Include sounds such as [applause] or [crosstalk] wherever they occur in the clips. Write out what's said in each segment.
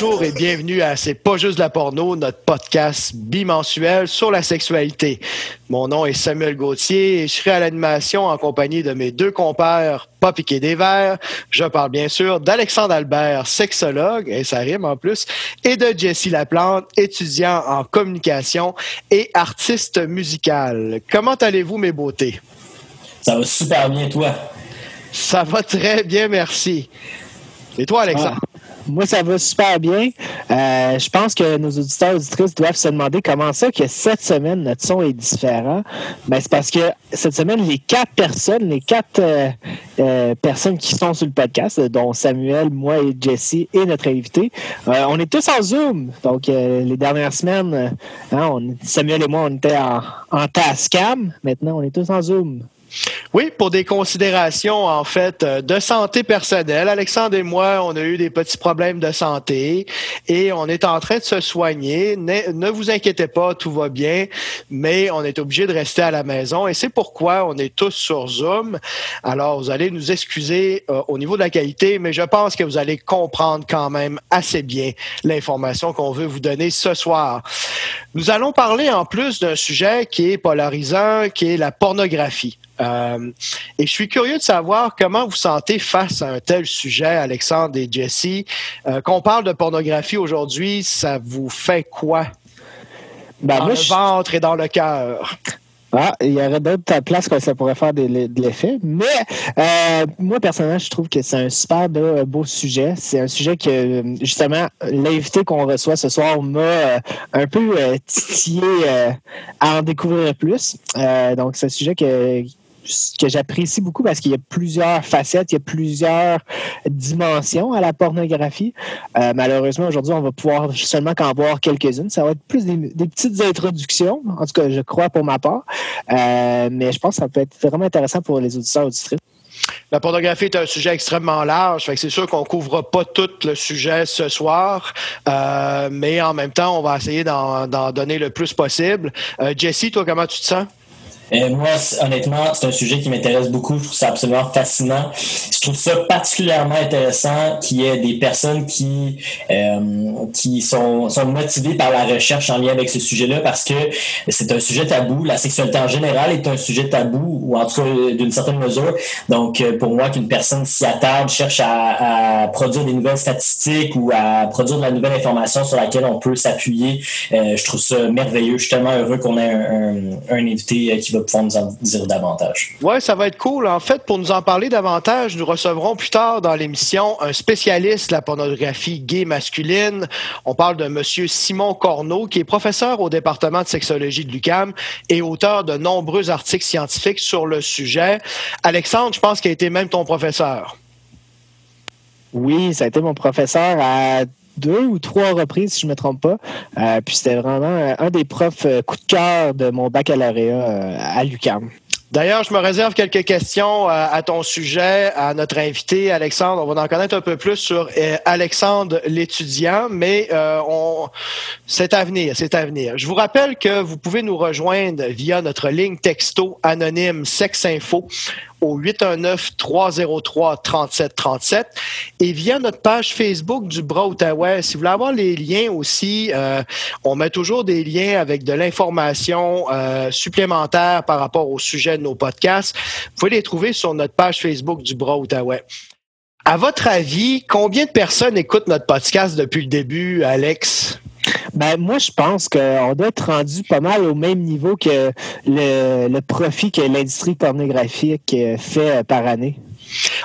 Bonjour et bienvenue à C'est pas juste de la porno, notre podcast bimensuel sur la sexualité. Mon nom est Samuel Gauthier et je serai à l'animation en compagnie de mes deux compères, pas piqué des verres. Je parle bien sûr d'Alexandre Albert, sexologue, et ça rime en plus, et de Jessie Laplante, étudiant en communication et artiste musical. Comment allez-vous, mes beautés? Ça va super bien, toi? Ça va très bien, merci. Et toi, Alexandre? Ah, moi, ça va super bien. Euh, je pense que nos auditeurs et auditrices doivent se demander comment ça que cette semaine, notre son est différent. Ben, c'est parce que cette semaine, les quatre personnes, les quatre euh, euh, personnes qui sont sur le podcast, dont Samuel, moi et Jessie et notre invité, on est tous en Zoom. Donc, les dernières semaines, hein, Samuel et moi, on était en, en Tascam. Maintenant, on est tous en Zoom. Oui, pour des considérations, en fait, euh, de santé personnelle. Alexandre et moi, on a eu des petits problèmes de santé et on est en train de se soigner. Ne, vous inquiétez pas, tout va bien, mais on est obligé de rester à la maison et c'est pourquoi on est tous sur Zoom. Alors, vous allez nous excuser euh, au niveau de la qualité, mais je pense que vous allez comprendre quand même assez bien l'information qu'on veut vous donner ce soir. Nous allons parler en plus d'un sujet qui est polarisant, qui est la pornographie. Euh, et je suis curieux de savoir comment vous sentez face à un tel sujet, Alexandre et Jessie. Euh, qu'on parle de pornographie aujourd'hui, ça vous fait quoi? Ben, dans le ventre et dans le cœur. Ah, il y aurait d'autres places que ça pourrait faire de, l'effet. Mais euh, moi, personnellement, je trouve que c'est un super beau, sujet. C'est un sujet que, justement, l'invité qu'on reçoit ce soir m'a un peu titillé à en découvrir plus. donc, c'est un sujet que, que j'apprécie beaucoup parce qu'il y a plusieurs facettes, il y a plusieurs dimensions à la pornographie. Euh, malheureusement, aujourd'hui, on va pouvoir seulement qu'en voir quelques-unes. Ça va être plus des, petites introductions, en tout cas, je crois pour ma part. Euh, mais je pense que ça peut être vraiment intéressant pour les auditeurs auditrices. La pornographie est un sujet extrêmement large, c'est sûr qu'on couvre pas tout le sujet ce soir, euh, mais en même temps, on va essayer d'en donner le plus possible. Jessie, toi, comment tu te sens? Euh, moi, honnêtement, c'est un sujet qui m'intéresse beaucoup. Je trouve ça absolument fascinant. Je trouve ça particulièrement intéressant qu'il y ait des personnes qui euh, qui sont, sont motivées par la recherche en lien avec ce sujet-là parce que c'est un sujet tabou. La sexualité en général est un sujet tabou, ou en tout cas d'une certaine mesure. Donc, euh, pour moi, qu'une personne s'y attarde, cherche à, à, produire des nouvelles statistiques ou à produire de la nouvelle information sur laquelle on peut s'appuyer, euh, je trouve ça merveilleux. Je suis tellement heureux qu'on ait un, un, un invité qui va pouvoir nous en dire davantage. Oui, ça va être cool. En fait, pour nous en parler davantage, nous recevrons plus tard dans l'émission un spécialiste de la pornographie gay masculine. On parle de M. Simon Corneau, qui est professeur au département de sexologie de l'UCAM et auteur de nombreux articles scientifiques sur le sujet. Alexandre, je pense qu'il a été même ton professeur. Oui, ça a été mon professeur à deux ou trois reprises, si je ne me trompe pas. Euh, puis c'était vraiment un des profs euh, coup de cœur de mon baccalauréat euh, à l'UQAM. D'ailleurs, je me réserve quelques questions à ton sujet, à notre invité, Alexandre. On va en connaître un peu plus sur Alexandre l'étudiant, mais on... c'est à venir, c'est à venir. Je vous rappelle que vous pouvez nous rejoindre via notre ligne texto anonyme Sexinfo au 819-303-3737 et via notre page Facebook du Bras Outaouais. Si vous voulez avoir les liens aussi, euh, on met toujours des liens avec de l'information euh, supplémentaire par rapport au sujet de nos podcasts. Vous pouvez les trouver sur notre page Facebook du Bras Outaouais. À votre avis, combien de personnes écoutent notre podcast depuis le début, Alex? Ben, moi, je pense qu'on doit être rendu pas mal au même niveau que le, profit que l'industrie pornographique fait par année.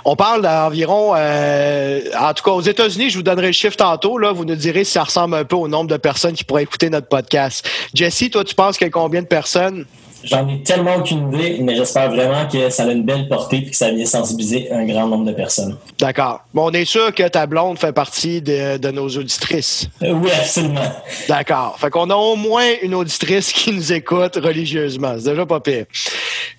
On parle d'environ, euh, en tout cas aux États-Unis, je vous donnerai le chiffre tantôt. Là, vous nous direz si ça ressemble un peu au nombre de personnes qui pourraient écouter notre podcast. Jesse, toi, tu penses qu'il y a combien de personnes? J'en ai tellement aucune idée, mais j'espère vraiment que ça a une belle portée et que ça vient sensibiliser un grand nombre de personnes. D'accord. Bon, on est sûr que ta blonde fait partie de, nos auditrices. Euh, oui, absolument. D'accord. Fait qu'on a au moins une auditrice qui nous écoute religieusement. C'est déjà pas pire.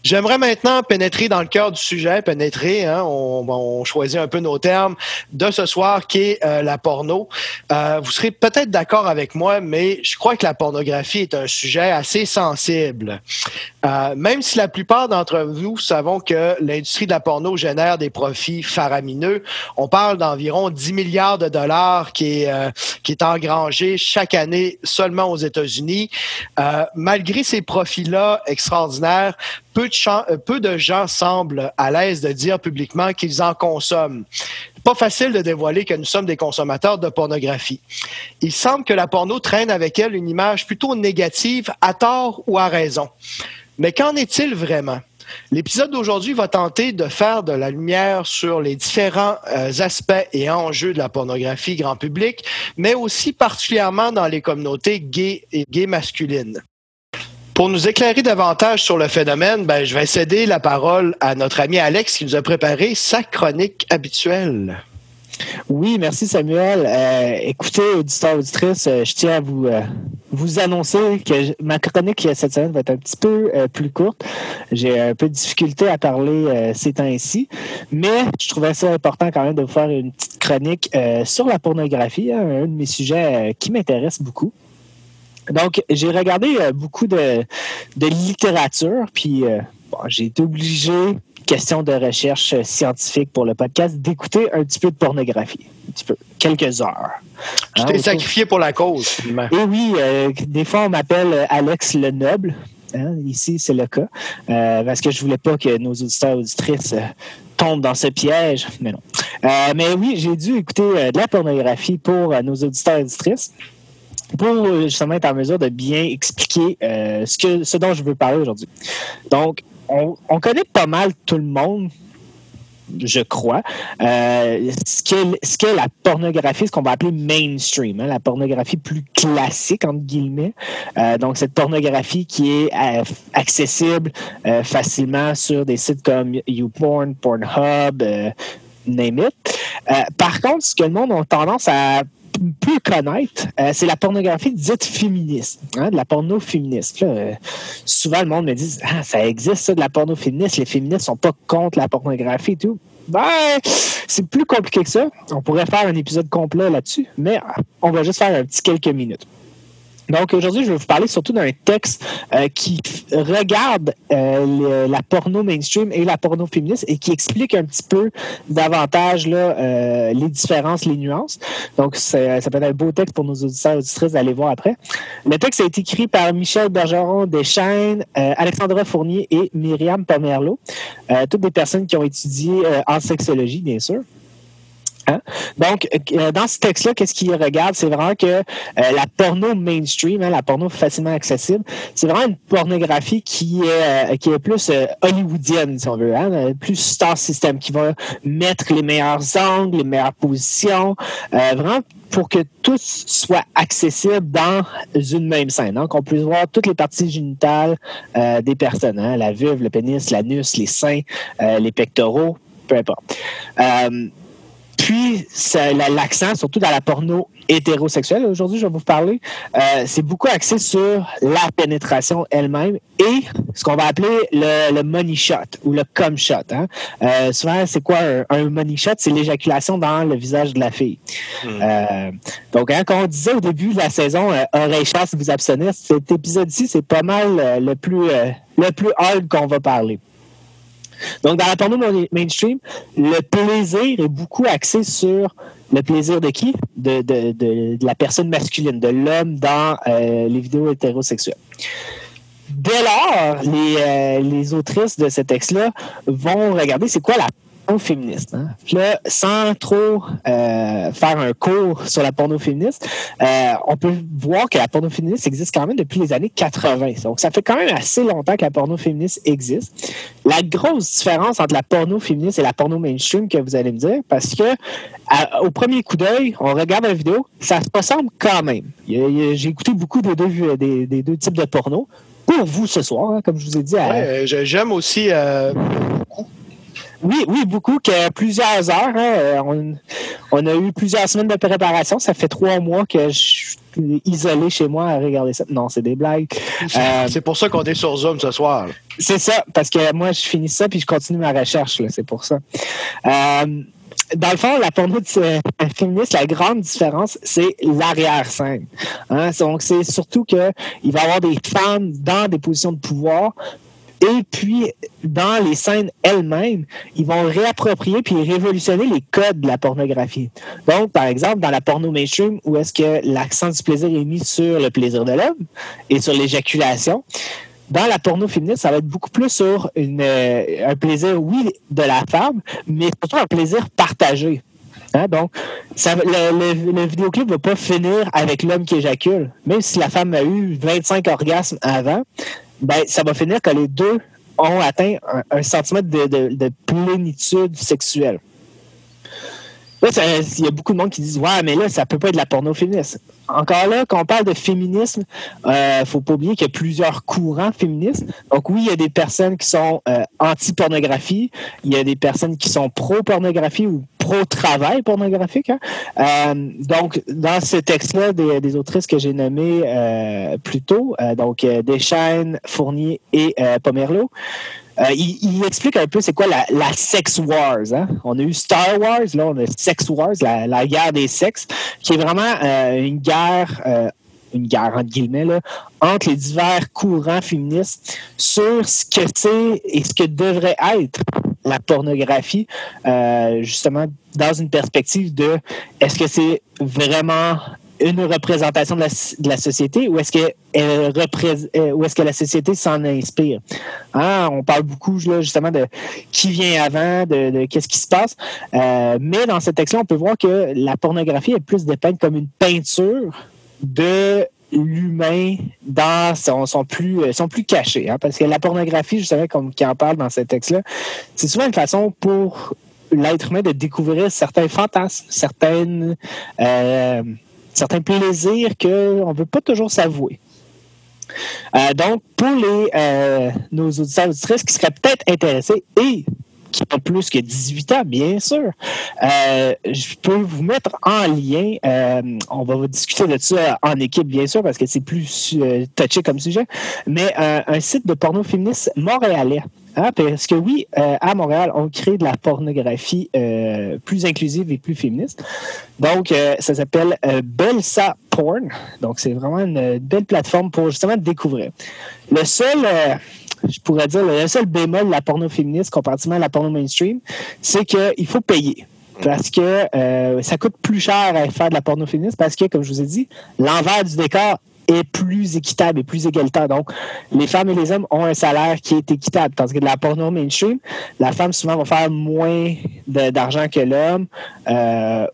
J'aimerais maintenant pénétrer dans le cœur du sujet, pénétrer, hein, on, choisit un peu nos termes, de ce soir qui est euh, la porno. Euh, vous serez peut-être d'accord avec moi, mais je crois que la pornographie est un sujet assez sensible. Euh, même si la plupart d'entre nous savons que l'industrie de la porno génère des profits faramineux, on parle d'environ 10 milliards de dollars qui est, euh, qui est engrangé chaque année seulement aux États-Unis. Euh, malgré ces profits-là extraordinaires, peu de gens semblent à l'aise de dire publiquement qu'ils en consomment pas facile de dévoiler que nous sommes des consommateurs de pornographie. Il semble que la porno traîne avec elle une image plutôt négative, à tort ou à raison. Mais qu'en est-il vraiment? L'épisode d'aujourd'hui va tenter de faire de la lumière sur les différents euh, aspects et enjeux de la pornographie grand public, mais aussi particulièrement dans les communautés gays et gays masculines. Pour nous éclairer davantage sur le phénomène, ben, je vais céder la parole à notre ami Alex qui nous a préparé sa chronique habituelle. Oui, merci Samuel. Euh, écoutez, auditeurs, auditrices, euh, je tiens à vous, euh, vous annoncer que ma chronique cette semaine va être un petit peu plus courte. J'ai un peu de difficulté à parler ces temps-ci, mais je trouvais ça important quand même de vous faire une petite chronique sur la pornographie, hein, un de mes sujets qui m'intéresse beaucoup. Donc, j'ai regardé beaucoup de, de littérature, puis j'ai été obligé question de recherche scientifique pour le podcast, d'écouter un petit peu de pornographie. Un petit peu. Quelques heures. Tu t'es hein, sacrifié pour la cause. Et oui, euh, des fois, on m'appelle Alex le Noble. Hein, ici, c'est le cas. Euh, parce que je voulais pas que nos auditeurs et auditrices euh, tombent dans ce piège. Mais non. mais oui, j'ai dû écouter de la pornographie pour nos auditeurs et auditrices pour justement être en mesure de bien expliquer ce, que, ce dont je veux parler aujourd'hui. Donc, on, connaît pas mal tout le monde je crois, euh, ce qu'est la pornographie, ce qu'on va appeler mainstream, hein, la pornographie plus classique, entre guillemets. Euh, donc, cette pornographie qui est euh, accessible facilement sur des sites comme YouPorn, Pornhub, name it. par contre, ce que le monde a tendance à peut connaître, euh, c'est la pornographie dite féministe, hein, de la porno féministe. Euh, souvent, le monde me dit ah, ça existe, ça, de la porno féministe. Les féministes sont pas contre la pornographie et tout. Ben, c'est plus compliqué que ça. On pourrait faire un épisode complet là-dessus, mais on va juste faire un petit quelques minutes. Donc aujourd'hui, je vais vous parler surtout d'un texte euh, qui regarde euh, la porno mainstream et la porno féministe et qui explique un petit peu davantage là, euh, les différences, les nuances. Donc ça peut être un beau texte pour nos auditeurs et auditrices d'aller voir après. Le texte a été écrit par Michel Bergeron Deschaines, Alexandra Fournier et Myriam Pomerleau, toutes des personnes qui ont étudié en sexologie, bien sûr. Hein? Donc, euh, dans ce texte-là, qu'est-ce qu'il regarde? C'est vraiment que euh, la porno mainstream, hein, la porno facilement accessible, c'est vraiment une pornographie qui est, euh, qui est plus hollywoodienne, si on veut, hein, plus star system, qui va mettre les meilleurs angles, les meilleures positions, vraiment pour que tout soit accessible dans une même scène. Donc, on peut voir toutes les parties génitales des personnes, la vulve, le pénis, l'anus, les seins, les pectoraux, peu importe. Puis, l'accent, surtout dans la porno hétérosexuelle, aujourd'hui, je vais vous parler, euh, c'est beaucoup axé sur la pénétration elle-même et ce qu'on va appeler le, money shot ou le cum shot. Hein. Euh, souvent, c'est quoi un, money shot? C'est l'éjaculation dans le visage de la fille. Hmm. Euh, donc, hein, quand on disait au début de la saison, oreille chasse, vous abstenir, cet épisode-ci, c'est pas mal le plus, le plus hard qu'on va parler. Donc, dans la porno mainstream, le plaisir est beaucoup axé sur le plaisir de qui? De, la personne masculine, de l'homme dans euh, les vidéos hétérosexuelles. Dès lors, les, euh, les autrices de ce texte-là vont regarder c'est quoi la féministe. Hein? là, sans trop euh, faire un cours sur la porno féministe, euh, on peut voir que la porno féministe existe quand même depuis les années 80. Donc, ça fait quand même assez longtemps que la porno féministe existe. La grosse différence entre la porno féministe et la porno mainstream que vous allez me dire, parce que au premier coup d'œil, on regarde la vidéo, ça se ressemble quand même. J'ai écouté beaucoup des deux, types de porno pour vous ce soir, hein, comme je vous ai dit. J'aime aussi euh, oui, oui, beaucoup, que plusieurs heures. Hein, on, a eu plusieurs semaines de préparation. Ça fait trois mois que je suis isolé chez moi à regarder ça. Non, c'est des blagues. c'est pour ça qu'on est sur Zoom ce soir. C'est ça, parce que moi, je finis ça puis je continue ma recherche. C'est pour ça. Euh, dans le fond, la porno féministe, la grande différence, c'est l'arrière-scène. Hein. Donc, c'est surtout qu'il va y avoir des femmes dans des positions de pouvoir Et puis, dans les scènes elles-mêmes, ils vont réapproprier puis révolutionner les codes de la pornographie. Donc, par exemple, dans la porno mainstream, où est-ce que l'accent du plaisir est mis sur le plaisir de l'homme et sur l'éjaculation, dans la porno féministe, ça va être beaucoup plus sur euh, un plaisir, oui, de la femme, mais surtout un plaisir partagé. Hein? Donc, ça, le, le, vidéoclip ne va pas finir avec l'homme qui éjacule. Même si la femme a eu 25 orgasmes avant, ben, ça va finir que les deux ont atteint un, sentiment de, de, plénitude sexuelle. il y a beaucoup de monde qui disent Ouais, mais là, ça peut pas être de la porno encore là, quand on parle de féminisme, il euh, ne faut pas oublier qu'il y a plusieurs courants féministes. Donc oui, il y a des personnes qui sont euh, anti-pornographie, il y a des personnes qui sont pro-pornographie ou pro-travail pornographique. Hein. Euh, donc, dans ce texte-là, des, autrices que j'ai nommées plus tôt, donc Deschaines, Fournier et Pomerleau, euh, il, explique un peu c'est quoi la, sex wars. Hein? On a eu Star Wars, là on a sex wars, la, guerre des sexes, qui est vraiment euh, une guerre, euh, une guerre entre guillemets, là, entre les divers courants féministes sur ce que c'est et ce que devrait être la pornographie, justement dans une perspective de est-ce que c'est vraiment une représentation de la, société ou est-ce que euh, ou est-ce que la société s'en inspire? Hein? on parle beaucoup justement de qui vient avant de, qu'est-ce qui se passe euh, mais dans ce texte-là on peut voir que la pornographie est plus dépeinte comme une peinture de l'humain dans son, plus euh, son plus caché hein? parce que la pornographie justement comme qui en parle dans ce texte-là c'est souvent une façon pour l'être humain de découvrir certains fantasmes certaines certains plaisirs qu'on ne veut pas toujours s'avouer. Euh, donc, pour les, euh, nos auditeurs auditrices qui seraient peut-être intéressés et qui ont plus que 18 ans, bien sûr, euh, je peux vous mettre en lien. on va discuter de ça en équipe, bien sûr, parce que c'est plus touché comme sujet, mais un site de porno féministe montréalais ah, parce que oui, euh, à Montréal, on crée de la pornographie euh, plus inclusive et plus féministe. Donc, euh, ça s'appelle Belsa Porn. Donc, c'est vraiment une belle plateforme pour justement découvrir. Le seul, je pourrais dire, le seul bémol de la porno féministe comparativement à la porno mainstream, c'est qu'il faut payer parce que ça coûte plus cher à faire de la porno féministe parce que, comme je vous ai dit, l'envers du décor est plus équitable et plus égalitaire. Donc, les femmes et les hommes ont un salaire qui est équitable. Tandis que de la porno mainstream, la femme souvent va faire moins d'argent que l'homme. Euh,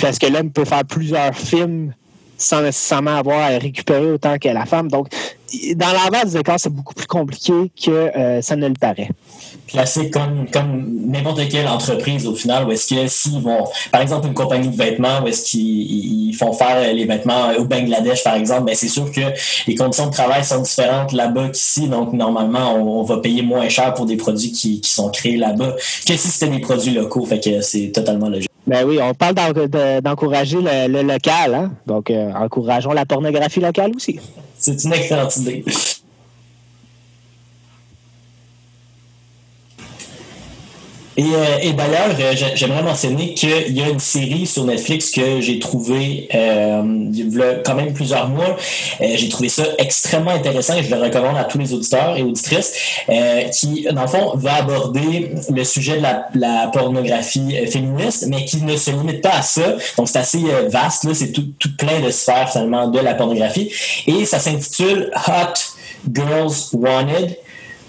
parce que l'homme peut faire plusieurs films sans nécessairement avoir à récupérer autant que la femme. Donc, dans l'envers du décor, c'est beaucoup plus compliqué que euh, ça ne le paraît. Placé comme, comme n'importe quelle entreprise au final, où est-ce que s'ils vont, par exemple, une compagnie de vêtements, où est-ce qu'ils font faire les vêtements au Bangladesh, par exemple, ben c'est sûr que les conditions de travail sont différentes là-bas qu'ici. Donc, normalement, on, va payer moins cher pour des produits qui, qui sont créés là-bas que si c'était des produits locaux. Fait que c'est totalement logique. Ben oui, on parle d'encourager le, local, hein? donc euh, encourageons la pornographie locale aussi. C'est une excellente idée. Euh, et, d'ailleurs, euh, j'aimerais mentionner qu'il y a une série sur Netflix que j'ai trouvé euh, il y a quand même plusieurs mois. j'ai trouvé ça extrêmement intéressant et je le recommande à tous les auditeurs et auditrices qui, dans le fond, va aborder le sujet de la, pornographie féministe, mais qui ne se limite pas à ça. Donc, c'est assez vaste. C'est tout, tout plein de sphères, finalement, de la pornographie. Et ça s'intitule Hot Girls Wanted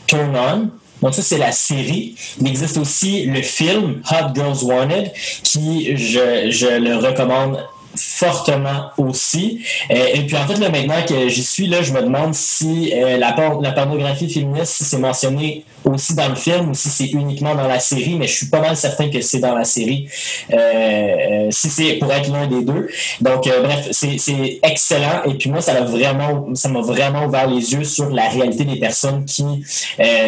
Turn On. Donc ça, c'est la série. Il existe aussi le film Hot Girls Wanted qui, je, je le recommande fortement aussi. Euh, et puis en fait, là, maintenant que j'y suis, là, je me demande si euh, la, la pornographie féministe, si c'est mentionné aussi dans le film ou si c'est uniquement dans la série, mais je suis pas mal certain que c'est dans la série, euh, si c'est pour être l'un des deux. Donc bref, c'est excellent. Et puis moi, ça m'a vraiment, ça m'a vraiment ouvert les yeux sur la réalité des personnes qui,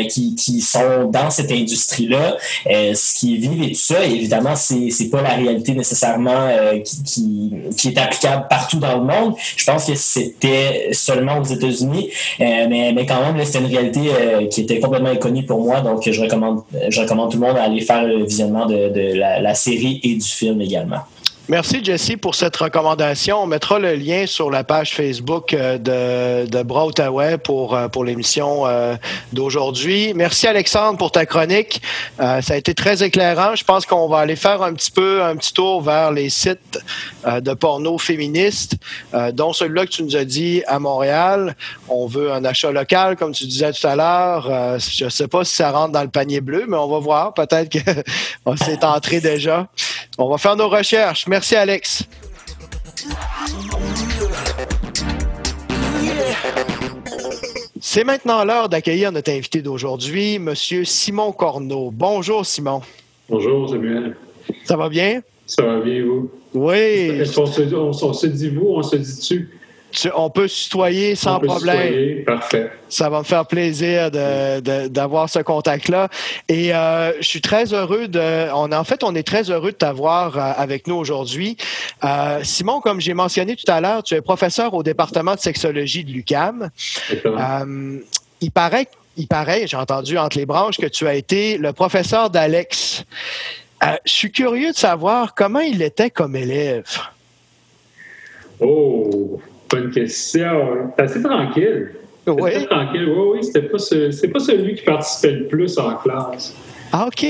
qui, qui sont dans cette industrie-là, ce qui vivent et tout ça. Et évidemment, c'est pas la réalité nécessairement qui, qui qui est applicable partout dans le monde. Je pense que c'était seulement aux États-Unis, euh, mais, mais quand même, c'était une réalité euh, qui était complètement inconnue pour moi. Donc, je recommande, je recommande tout le monde à aller faire le visionnement de, la, série et du film également. Merci, Jesse, pour cette recommandation. On mettra le lien sur la page Facebook euh, de, de pour, euh, pour l'émission euh, d'aujourd'hui. Merci, Alexandre, pour ta chronique. ça a été très éclairant. Je pense qu'on va aller faire un petit peu un petit tour vers les sites de porno féministes, dont celui-là que tu nous as dit à Montréal. On veut un achat local, comme tu disais tout à l'heure. je ne sais pas si ça rentre dans le panier bleu, mais on va voir. Peut-être que [laughs] c'est entré déjà. On va faire nos recherches. Alex. C'est maintenant l'heure d'accueillir notre invité d'aujourd'hui, M. Simon Corneau. Bonjour, Simon. Bonjour, Samuel. Ça va bien? Ça va bien, vous? Oui. Est-ce qu'on se, on se dit vous, on se on peut se tutoyer sans problème. parfait. Ça va me faire plaisir d'avoir ce contact-là. Et euh, je suis très heureux de. On, en fait, on est très heureux de t'avoir euh, avec nous aujourd'hui. Euh, Simon, comme j'ai mentionné tout à l'heure, tu es professeur au département de sexologie de l'UCAM. il paraît, il paraît, j'ai entendu entre les branches que tu as été le professeur d'Alex. je suis curieux de savoir comment il était comme élève. Oh, Bonne question. assez tranquille. Oui. tranquille. Oui, oui, c'était pas, ce, pas celui qui participait le plus en classe. Ah, OK.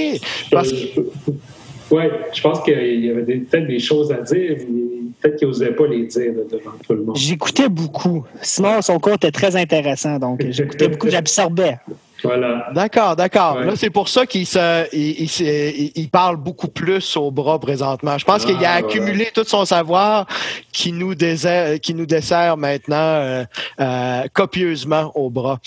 Oui, je pense qu'il y avait peut-être des choses à dire, mais peut-être qu'il n'osait pas les dire devant tout le monde. J'écoutais beaucoup. Sinon, son cours était très intéressant, donc j'écoutais beaucoup, j'absorbais. Voilà. D'accord, d'accord. Là, c'est pour ça qu'il se, il, parle beaucoup plus au bras présentement. Je pense qu'il a ah, accumulé tout son savoir qui nous, dessert, qui nous dessert maintenant euh, euh, copieusement au bras.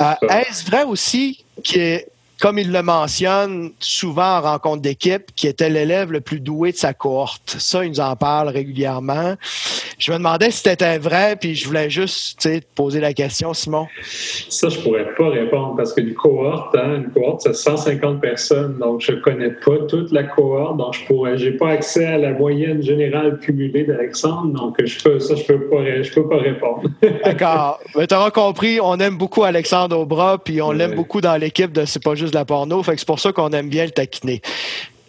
Euh, est-ce vrai aussi que comme il le mentionne souvent en rencontre d'équipe, qui était l'élève le plus doué de sa cohorte. Ça, il nous en parle régulièrement. Je me demandais si c'était vrai, puis je voulais juste te poser la question, Simon. Ça, je pourrais pas répondre parce que une cohorte, hein, une cohorte, c'est 150 personnes, donc je connais pas toute la cohorte, donc je pourrais, j'ai pas accès à la moyenne générale cumulée d'Alexandre, donc je peux, ça, je peux pas, je peux pas répondre. D'accord. Mais tu auras compris, on aime beaucoup Alexandre Aubras, puis on l'aime beaucoup dans l'équipe de C'est pas juste de la porno, fait que c'est pour ça qu'on aime bien le taquiner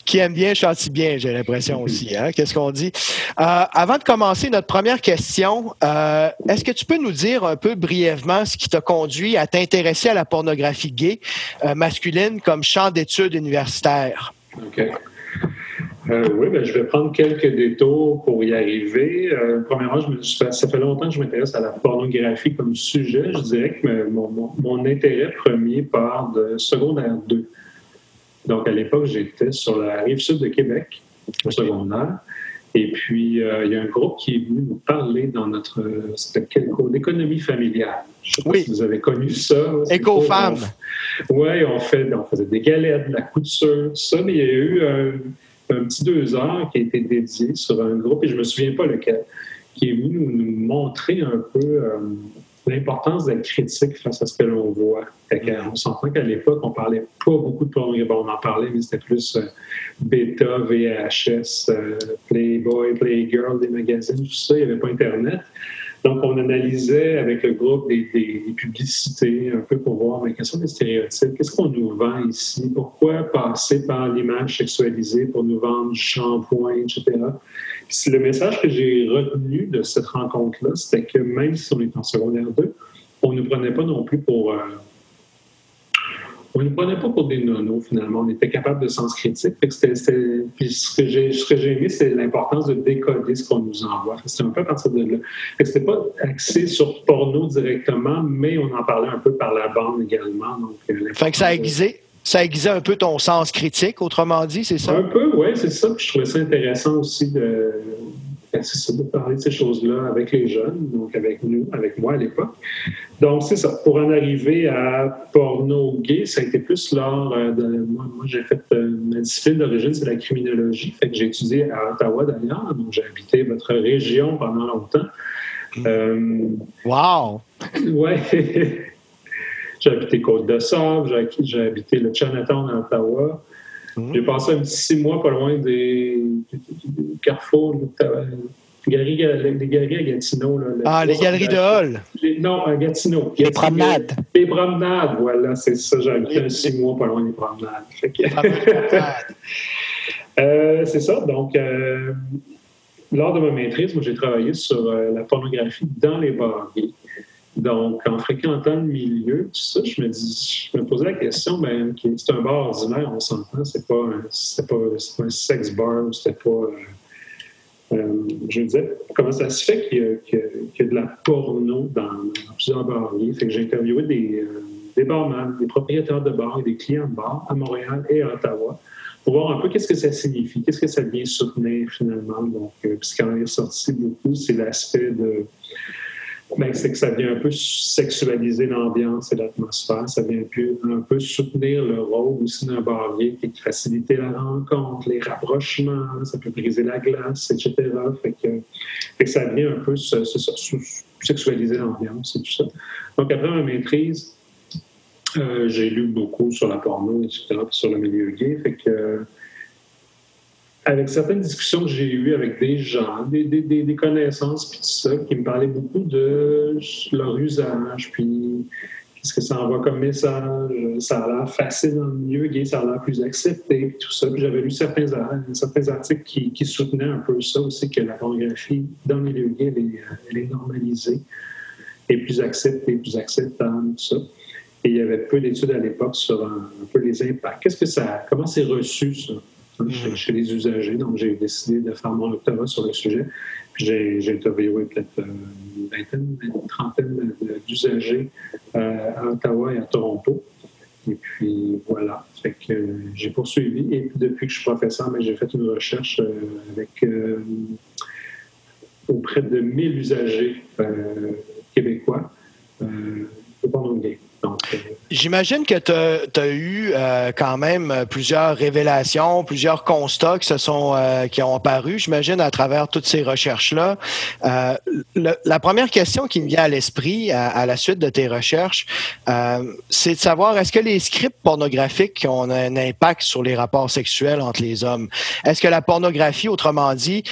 qui aime bien châtie bien, j'ai l'impression aussi. Hein? Qu'est-ce qu'on dit? Euh, avant de commencer notre première question, euh, est-ce que tu peux nous dire un peu brièvement ce qui t'a conduit à t'intéresser à la pornographie gay euh, masculine comme champ d'études universitaire? OK. Oui, ben, je vais prendre quelques détours pour y arriver. premièrement, ça fait longtemps que je m'intéresse à la pornographie comme sujet. Je dirais que mon, mon intérêt premier part de secondaire 2. Donc, à l'époque, j'étais sur la rive sud de Québec, au secondaire. Et puis, euh, il y a un groupe qui est venu nous parler dans notre. C'était quel cours D'économie familiale. Je sais pas si vous avez connu ça. Éco-femme. Oui, on, fait, on faisait des galettes, de la couture, tout ça, mais il y a eu un, petit deux heures qui a été dédié sur un groupe, et je ne me souviens pas lequel, qui est venu nous, montrer un peu. Euh, l'importance d'être critique face à ce que l'on voit. On s'entend qu'à l'époque, on parlait pas beaucoup de pornographie. On en parlait, mais c'était plus euh, bêta, VHS, euh, Playboy, Playgirl, des magazines, tout ça. Il n'y avait pas Internet. Donc, on analysait avec le groupe des, publicités un peu pour voir quels sont les stéréotypes, qu'est-ce qu'on nous vend ici, pourquoi passer par l'image sexualisée pour nous vendre du shampoing, etc. Puis le message que j'ai retenu de cette rencontre-là, c'était que même si on est en secondaire 2, on ne nous prenait pas non plus pour. Euh, on ne nous prenait pas pour des nonos, finalement. On était capable de sens critique. Puis ce que j'ai aimé, c'est l'importance de décoder ce qu'on nous envoie. C'était un peu à partir de là. C'était pas axé sur porno directement, mais on en parlait un peu par la bande également. Donc, euh, fait que ça a aiguisé, ça aiguisait un peu ton sens critique, autrement dit, c'est ça? Un peu, oui, c'est ça. je trouvais ça intéressant aussi de, ben, de parler de ces choses-là avec les jeunes, donc avec nous, avec moi à l'époque. Donc, c'est ça. Pour en arriver à porno gay, ça a été plus lors euh, de. Moi, j'ai fait. Euh, ma discipline d'origine, c'est la criminologie. Fait que j'ai étudié à Ottawa d'ailleurs. Donc, j'ai habité votre région pendant longtemps. Hmm. Euh, wow! Ouais. [laughs] J'ai habité Côte-de-Sable, j'ai habité le Chinatown à Ottawa. Mmh. J'ai passé un petit six mois pas loin des, carrefours, des galeries à Gatineau. ah, les galeries de Hall. non, à Gatineau. Les promenades. Les promenades, voilà, c'est ça. J'ai habité un six mois pas loin des promenades. [laughs] euh, c'est ça, donc... Euh, lors de ma maîtrise, moi, j'ai travaillé sur euh, la pornographie dans les bars Donc, en fréquentant le milieu, tout ça, je me, dis, je me posais la question, ben, c'est un bar ordinaire, on s'entend, c'est pas, c'est pas, un sex bar, c'était pas. Euh, euh, je me disais, comment ça se fait qu'il y, y, a de la porno dans, plusieurs bars Fait que j'ai interviewé des, des barman, des propriétaires de bars et des clients de bars à Montréal et à Ottawa pour voir un peu qu'est-ce que ça signifie, qu'est-ce que ça vient soutenir finalement. Donc, euh, ce qui en est ressorti beaucoup, c'est l'aspect de. Ben, c'est que ça vient un peu sexualiser l'ambiance et l'atmosphère. Ça vient un peu, soutenir le rôle aussi d'un barrier qui faciliter la rencontre, les rapprochements, ça peut briser la glace, etc. Fait que ça vient un peu sexualiser l'ambiance et tout ça. Donc, après ma maîtrise, euh, j'ai lu beaucoup sur la porno, etc., sur le milieu gay. Fait que, avec certaines discussions que j'ai eues avec des gens, des, connaissances, puis tout ça, qui me parlaient beaucoup de leur usage, puis qu'est-ce que ça envoie comme message, ça a l'air facile dans le milieu gay, ça a l'air plus accepté, puis tout ça. Puis j'avais lu certains, articles qui, soutenaient un peu ça aussi, que la pornographie dans le milieu gay, elle est, elle est normalisée, et plus acceptée, plus acceptable, tout ça. Et il y avait peu d'études à l'époque sur un, peu les impacts. Qu'est-ce que ça, comment c'est reçu ça? Chez, les usagers Donc j'ai décidé de faire mon doctorat sur le sujet. J'ai interviewé peut-être euh, une vingtaine, une trentaine d'usagers euh, à Ottawa et à Toronto. Et puis voilà, fait que j'ai poursuivi. Et puis depuis que je suis professeur, j'ai fait une recherche euh, avec auprès de 1000 usagers québécois porno gay. J'imagine que tu as, eu euh, quand même plusieurs révélations, plusieurs constats qui, se sont, euh, qui ont apparu, j'imagine, à travers toutes ces recherches-là. Euh, la première question qui me vient à l'esprit à, la suite de tes recherches, c'est de savoir est-ce que les scripts pornographiques ont un impact sur les rapports sexuels entre les hommes? Est-ce que la pornographie, autrement dit,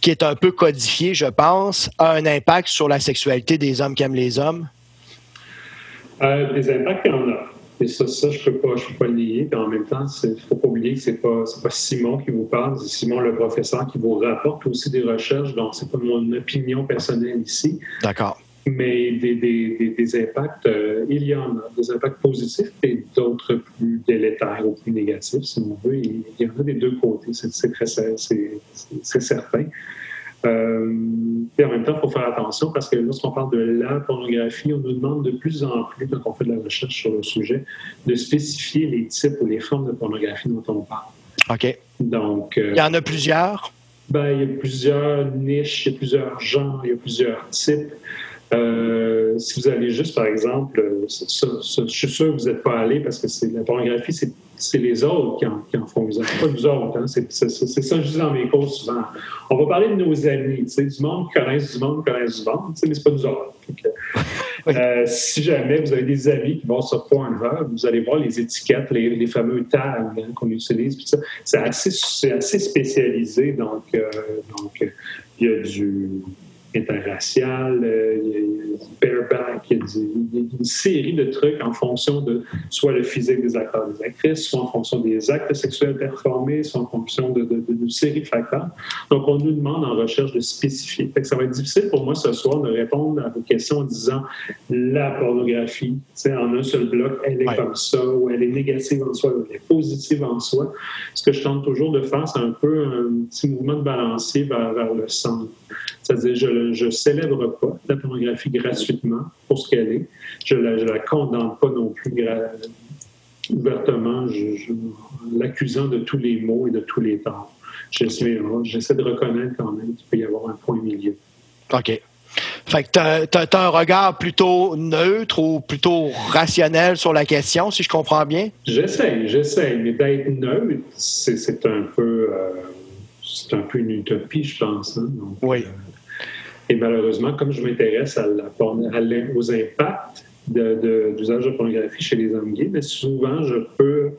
qui est un peu codifiée, je pense, a un impact sur la sexualité des hommes qui aiment les hommes? Euh, des impacts, il y en a. Et ça, ça je ne peux, pas, peux pas le nier. en même temps, il ne faut pas oublier que ce n'est pas, pas Simon qui vous parle, c'est Simon le professeur qui vous rapporte aussi des recherches. Donc, ce n'est pas mon opinion personnelle ici. D'accord. Mais des, des, des, impacts, euh, il y en a. Des impacts positifs et d'autres plus délétères ou plus négatifs, si on veut. Il, y en a des deux côtés, c'est certain. Euh, et en même temps, il faut faire attention parce que lorsqu'on parle de la pornographie, on nous demande de plus en plus, quand on fait de la recherche sur le sujet, de spécifier les types ou les formes de pornographie dont on parle. OK. Donc, euh, il y en a plusieurs? Ben, il y a plusieurs niches, il y a plusieurs genres, il y a plusieurs types. Euh, si vous allez juste, par exemple, je suis sûr que vous n'êtes pas allé parce que la pornographie, c'est les autres qui en, qui en, font usage, pas nous autres. Hein. C'est ça que je dis dans mes cours souvent. On va parler de nos amis, du monde qui connaissent du monde, qui connaissent du monde, mais c'est pas nous autres. [laughs] Euh, si jamais vous avez des amis qui vont sur Pornhub, vous allez voir les étiquettes, les, fameux tags hein, qu'on utilise. C'est assez, assez spécialisé, donc, euh, donc il y a du interracial, euh, il y a bareback, il y, a une série de trucs en fonction de soit le physique des acteurs et des actrices, soit en fonction des actes sexuels performés, soit en fonction d'une de, série de facteurs. Donc, on nous demande en recherche de spécifier. ça va être difficile pour moi ce soir de répondre à vos questions en disant la pornographie, en un seul bloc, elle est comme ça, ou elle est négative en soi, ou elle est positive en soi. Ce que je tente toujours de faire, c'est un peu un petit mouvement de balancier vers, vers le centre. C'est-à-dire, je ne célèbre pas la pornographie gratuitement pour ce qu'elle est. Je ne la, condamne pas non plus ouvertement, l'accusant de tous les maux et de tous les torts. J'essaie de reconnaître quand même qu'il peut y avoir un point milieu. OK. Fait que tu as, un regard plutôt neutre ou plutôt rationnel sur la question, si je comprends bien? J'essaie, j'essaie, mais d'être neutre, c'est un peu euh, c'est un peu une utopie, je pense. Hein. oui. Euh, et malheureusement, comme je m'intéresse aux impacts d'usage de, pornographie chez les hommes gays, mais souvent, je peux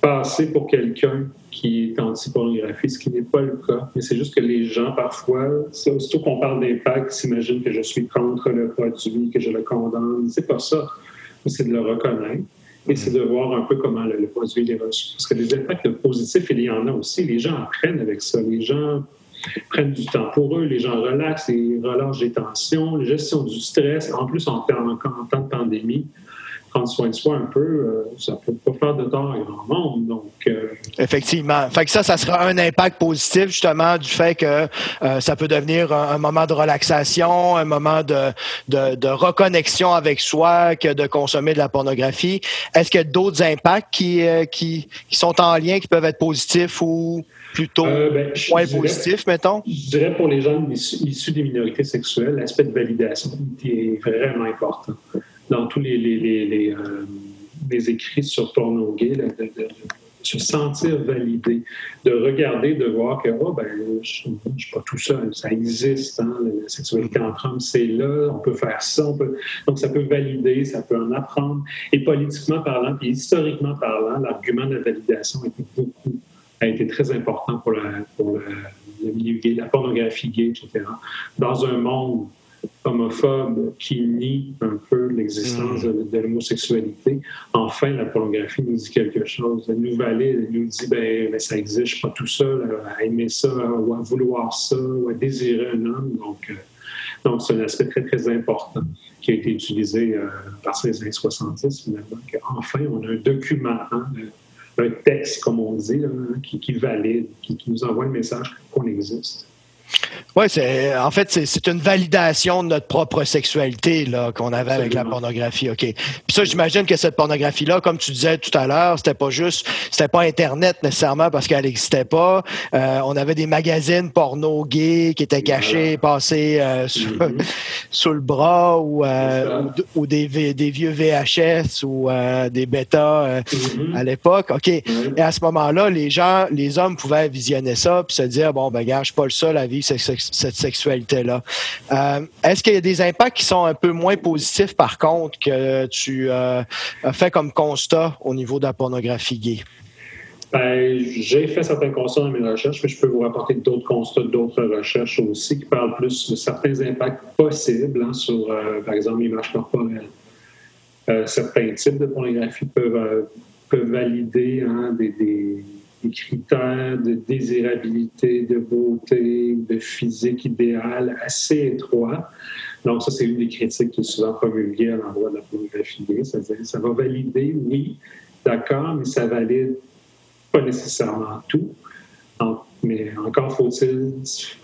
passer pour quelqu'un qui est anti-pornographie, ce qui n'est pas le cas. Mais c'est juste que les gens, parfois, surtout qu'on parle d'impact, s'imaginent que je suis contre le produit, que je le condamne. C'est pas ça. C'est de le reconnaître et c'est de voir un peu comment le, produit est reçu. Parce que des impacts positifs, il y en a aussi. Les gens apprennent avec ça. Les gens prennent du temps pour eux, les gens relaxent, ils relâchent les tensions, la gestion du stress. En plus, en, en temps de pandémie, prendre soin de soi un peu, euh, ça peut pas faire de tort à grand monde. Donc, euh, Effectivement. Fait que ça, ça sera un impact positif justement du fait que euh, ça peut devenir un, moment de relaxation, un moment de, de, reconnexion avec soi que de consommer de la pornographie. Est-ce qu'il y a d'autres impacts qui, qui, qui, sont en lien, qui peuvent être positifs ou plutôt ben, moins positifs, mettons? Je dirais pour les gens issus des minorités sexuelles, l'aspect de validation est vraiment important dans tous les, les, les, euh, les, écrits sur porno gay, de, se sentir validé, de regarder, de voir que oh, ben, je ne suis pas tout seul, ça existe, hein, la sexualité entre hommes, c'est là, on peut faire ça, on peut... donc ça peut valider, ça peut en apprendre. Et politiquement parlant, puis historiquement parlant, l'argument de la validation été beaucoup a été très important pour, la, pour le milieu gay, la pornographie gay, etc. Dans un monde homophobe qui nie un peu l'existence de, l'homosexualité. Enfin, la pornographie nous dit quelque chose. Elle nous valide, elle nous dit ben, ben ça existe, je suis pas tout seul à aimer ça, ou à vouloir ça, ou à désirer un homme. Donc, euh, donc c'est un aspect très, très important qui a été utilisé euh, par ces années 70, finalement. Enfin, on a un document, hein, un texte, comme on dit, qui, qui valide, qui nous envoie le message qu'on existe. Oui, c'est en fait c'est une validation de notre propre sexualité là qu'on avait avec la pornographie. Ok. Puis ça, j'imagine que cette pornographie là, comme tu disais tout à l'heure, c'était pas juste, c'était pas Internet nécessairement parce qu'elle n'existait pas. Euh, on avait des magazines porno gays qui étaient cachés, passés euh, mm-hmm. [laughs] sous, le bras ou, euh, ou, des, des, vieux VHS ou des bêta mm-hmm. à l'époque. Ok. Et à ce moment-là, les gens, les hommes pouvaient visionner ça puis se dire bon ben gars, je suis pas le seul à vivre cette sexualité-là. Euh, est-ce qu'il y a des impacts qui sont un peu moins positifs, par contre, que tu euh, as fait comme constat au niveau de la pornographie gay? Ben, j'ai fait certains constats dans mes recherches, mais je peux vous rapporter d'autres constats d'autres recherches aussi qui parlent plus de certains impacts possibles hein, sur, euh, par exemple, l'image corporelle. certains types de pornographie peuvent, valider hein, des critères de désirabilité, de beauté, de physique idéal assez étroits. Donc, ça, c'est une des critiques qui est souvent promulguée à l'endroit de la pornographie gay. C'est-à-dire, ça va valider, oui, d'accord, mais ça valide pas nécessairement tout. Mais encore faut-il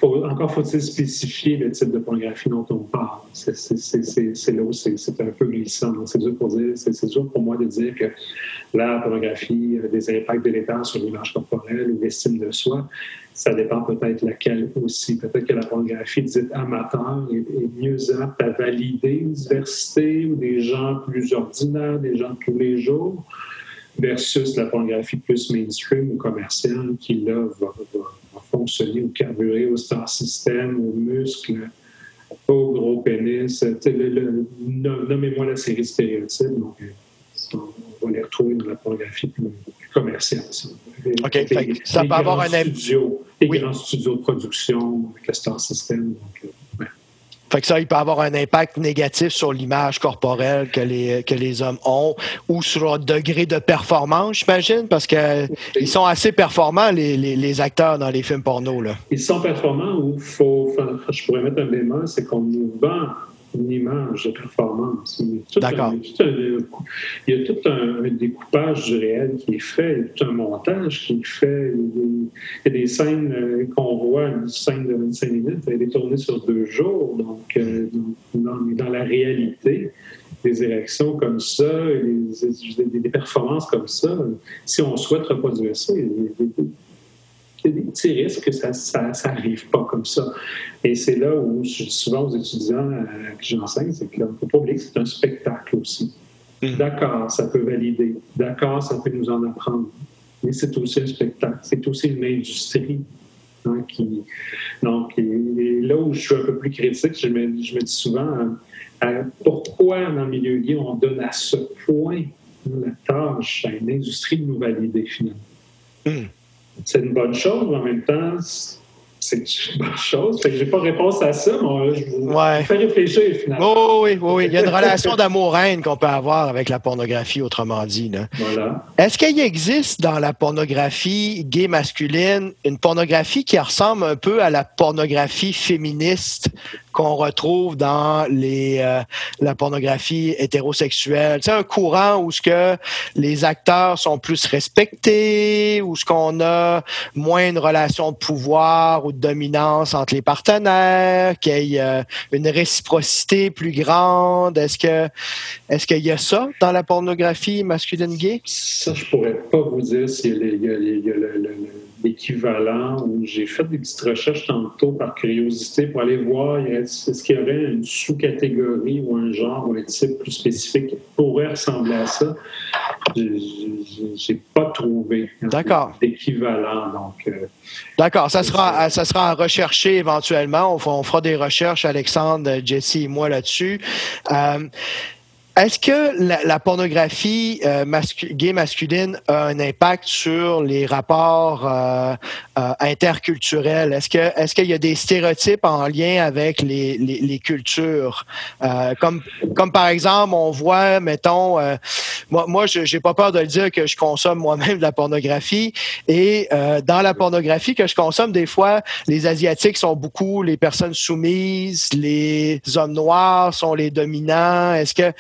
encore faut-il spécifier le type de pornographie dont on parle. C'est là où c'est un peu glissant. C'est dur pour dire, c'est dur pour moi de dire que la pornographie a des impacts délétères sur l'image corporelle ou l'estime de soi. Ça dépend peut-être laquelle aussi. Peut-être que la pornographie dite amateur est, mieux apte à valider une diversité ou des gens plus ordinaires, des gens de tous les jours versus la pornographie plus mainstream ou commerciale qui, là, va, fonctionner ou carburer au star system, aux muscles, au gros pénis. Nommez-moi la série stéréotypes. Donc, euh, on va les retrouver dans la pornographie plus commerciale. OK. ça peut avoir un studio, Des grands studios de production avec le star system. Donc, euh, fait que ça, il peut avoir un impact négatif sur l'image corporelle que les, que les hommes ont ou sur leur degré de performance, j'imagine, parce qu'ils sont assez performants, les, les, acteurs dans les films porno. Là. Ils sont performants ou faut, je pourrais mettre un bémol, c'est qu'on nous vend une image de performance. D'accord. Il y a tout un, découpage du réel qui est fait, il y a tout un montage qui est fait. Il y a des, scènes euh, qu'on voit, une scène de 25 minutes, elle est tournée sur deux jours. Donc, euh, dans, la réalité, des érections comme ça, des, des, performances comme ça, si on souhaite reproduire ça, il y a il y a des petits risques que ça n'arrive pas comme ça. Et c'est là où je dis souvent aux étudiants euh, que j'enseigne, c'est qu'il ne faut pas oublier que c'est un spectacle aussi. Mm. D'accord, ça peut valider. D'accord, ça peut nous en apprendre. Mais c'est aussi un spectacle. C'est aussi une industrie. Hein, qui... Donc, là où je suis un peu plus critique, je me, je me dis souvent euh, pourquoi dans le milieu gay on donne à ce point la tâche à une industrie de nous valider finalement? Mm c'est une bonne chose, mais en même temps, c'est une [laughs] bonne chose. Fait que j'ai pas réponse à ça, mais je vous fais réfléchir finalement. Oh, oui, oui, oui. Il y a une [laughs] relation d'amour-haine qu'on peut avoir avec la pornographie, autrement dit. Voilà. Est-ce qu'il existe dans la pornographie gay masculine une pornographie qui ressemble un peu à la pornographie féministe? Qu'on retrouve dans les, euh, la pornographie hétérosexuelle. C'est un courant où ce que les acteurs sont plus respectés, où ce qu'on a moins une relation de pouvoir ou de dominance entre les partenaires, qu'il y ait euh, une réciprocité plus grande. Est-ce que est-ce qu'il y a ça dans la pornographie masculine gay? Ça, je pourrais pas vous dire s'il y a, le l'équivalent où j'ai fait des petites recherches tantôt par curiosité pour aller voir est-ce qu'il y aurait une sous-catégorie ou un genre ou un type plus spécifique qui pourrait ressembler à ça? J'ai pas trouvé d'équivalent. Donc, euh, D'accord, ça sera, ça sera à rechercher éventuellement. On, fera des recherches, Alexandre, Jesse et moi là-dessus. Euh, est-ce que la, pornographie euh, gay masculine a un impact sur les rapports euh, euh, interculturels? Est-ce que est-ce qu'il y a des stéréotypes en lien avec les, les, cultures? comme, comme par exemple, on voit, mettons, moi, moi je n'ai pas peur de le dire que je consomme moi-même de la pornographie. Et dans la pornographie que je consomme, des fois, les Asiatiques sont beaucoup les personnes soumises, les hommes noirs sont les dominants. Est-ce que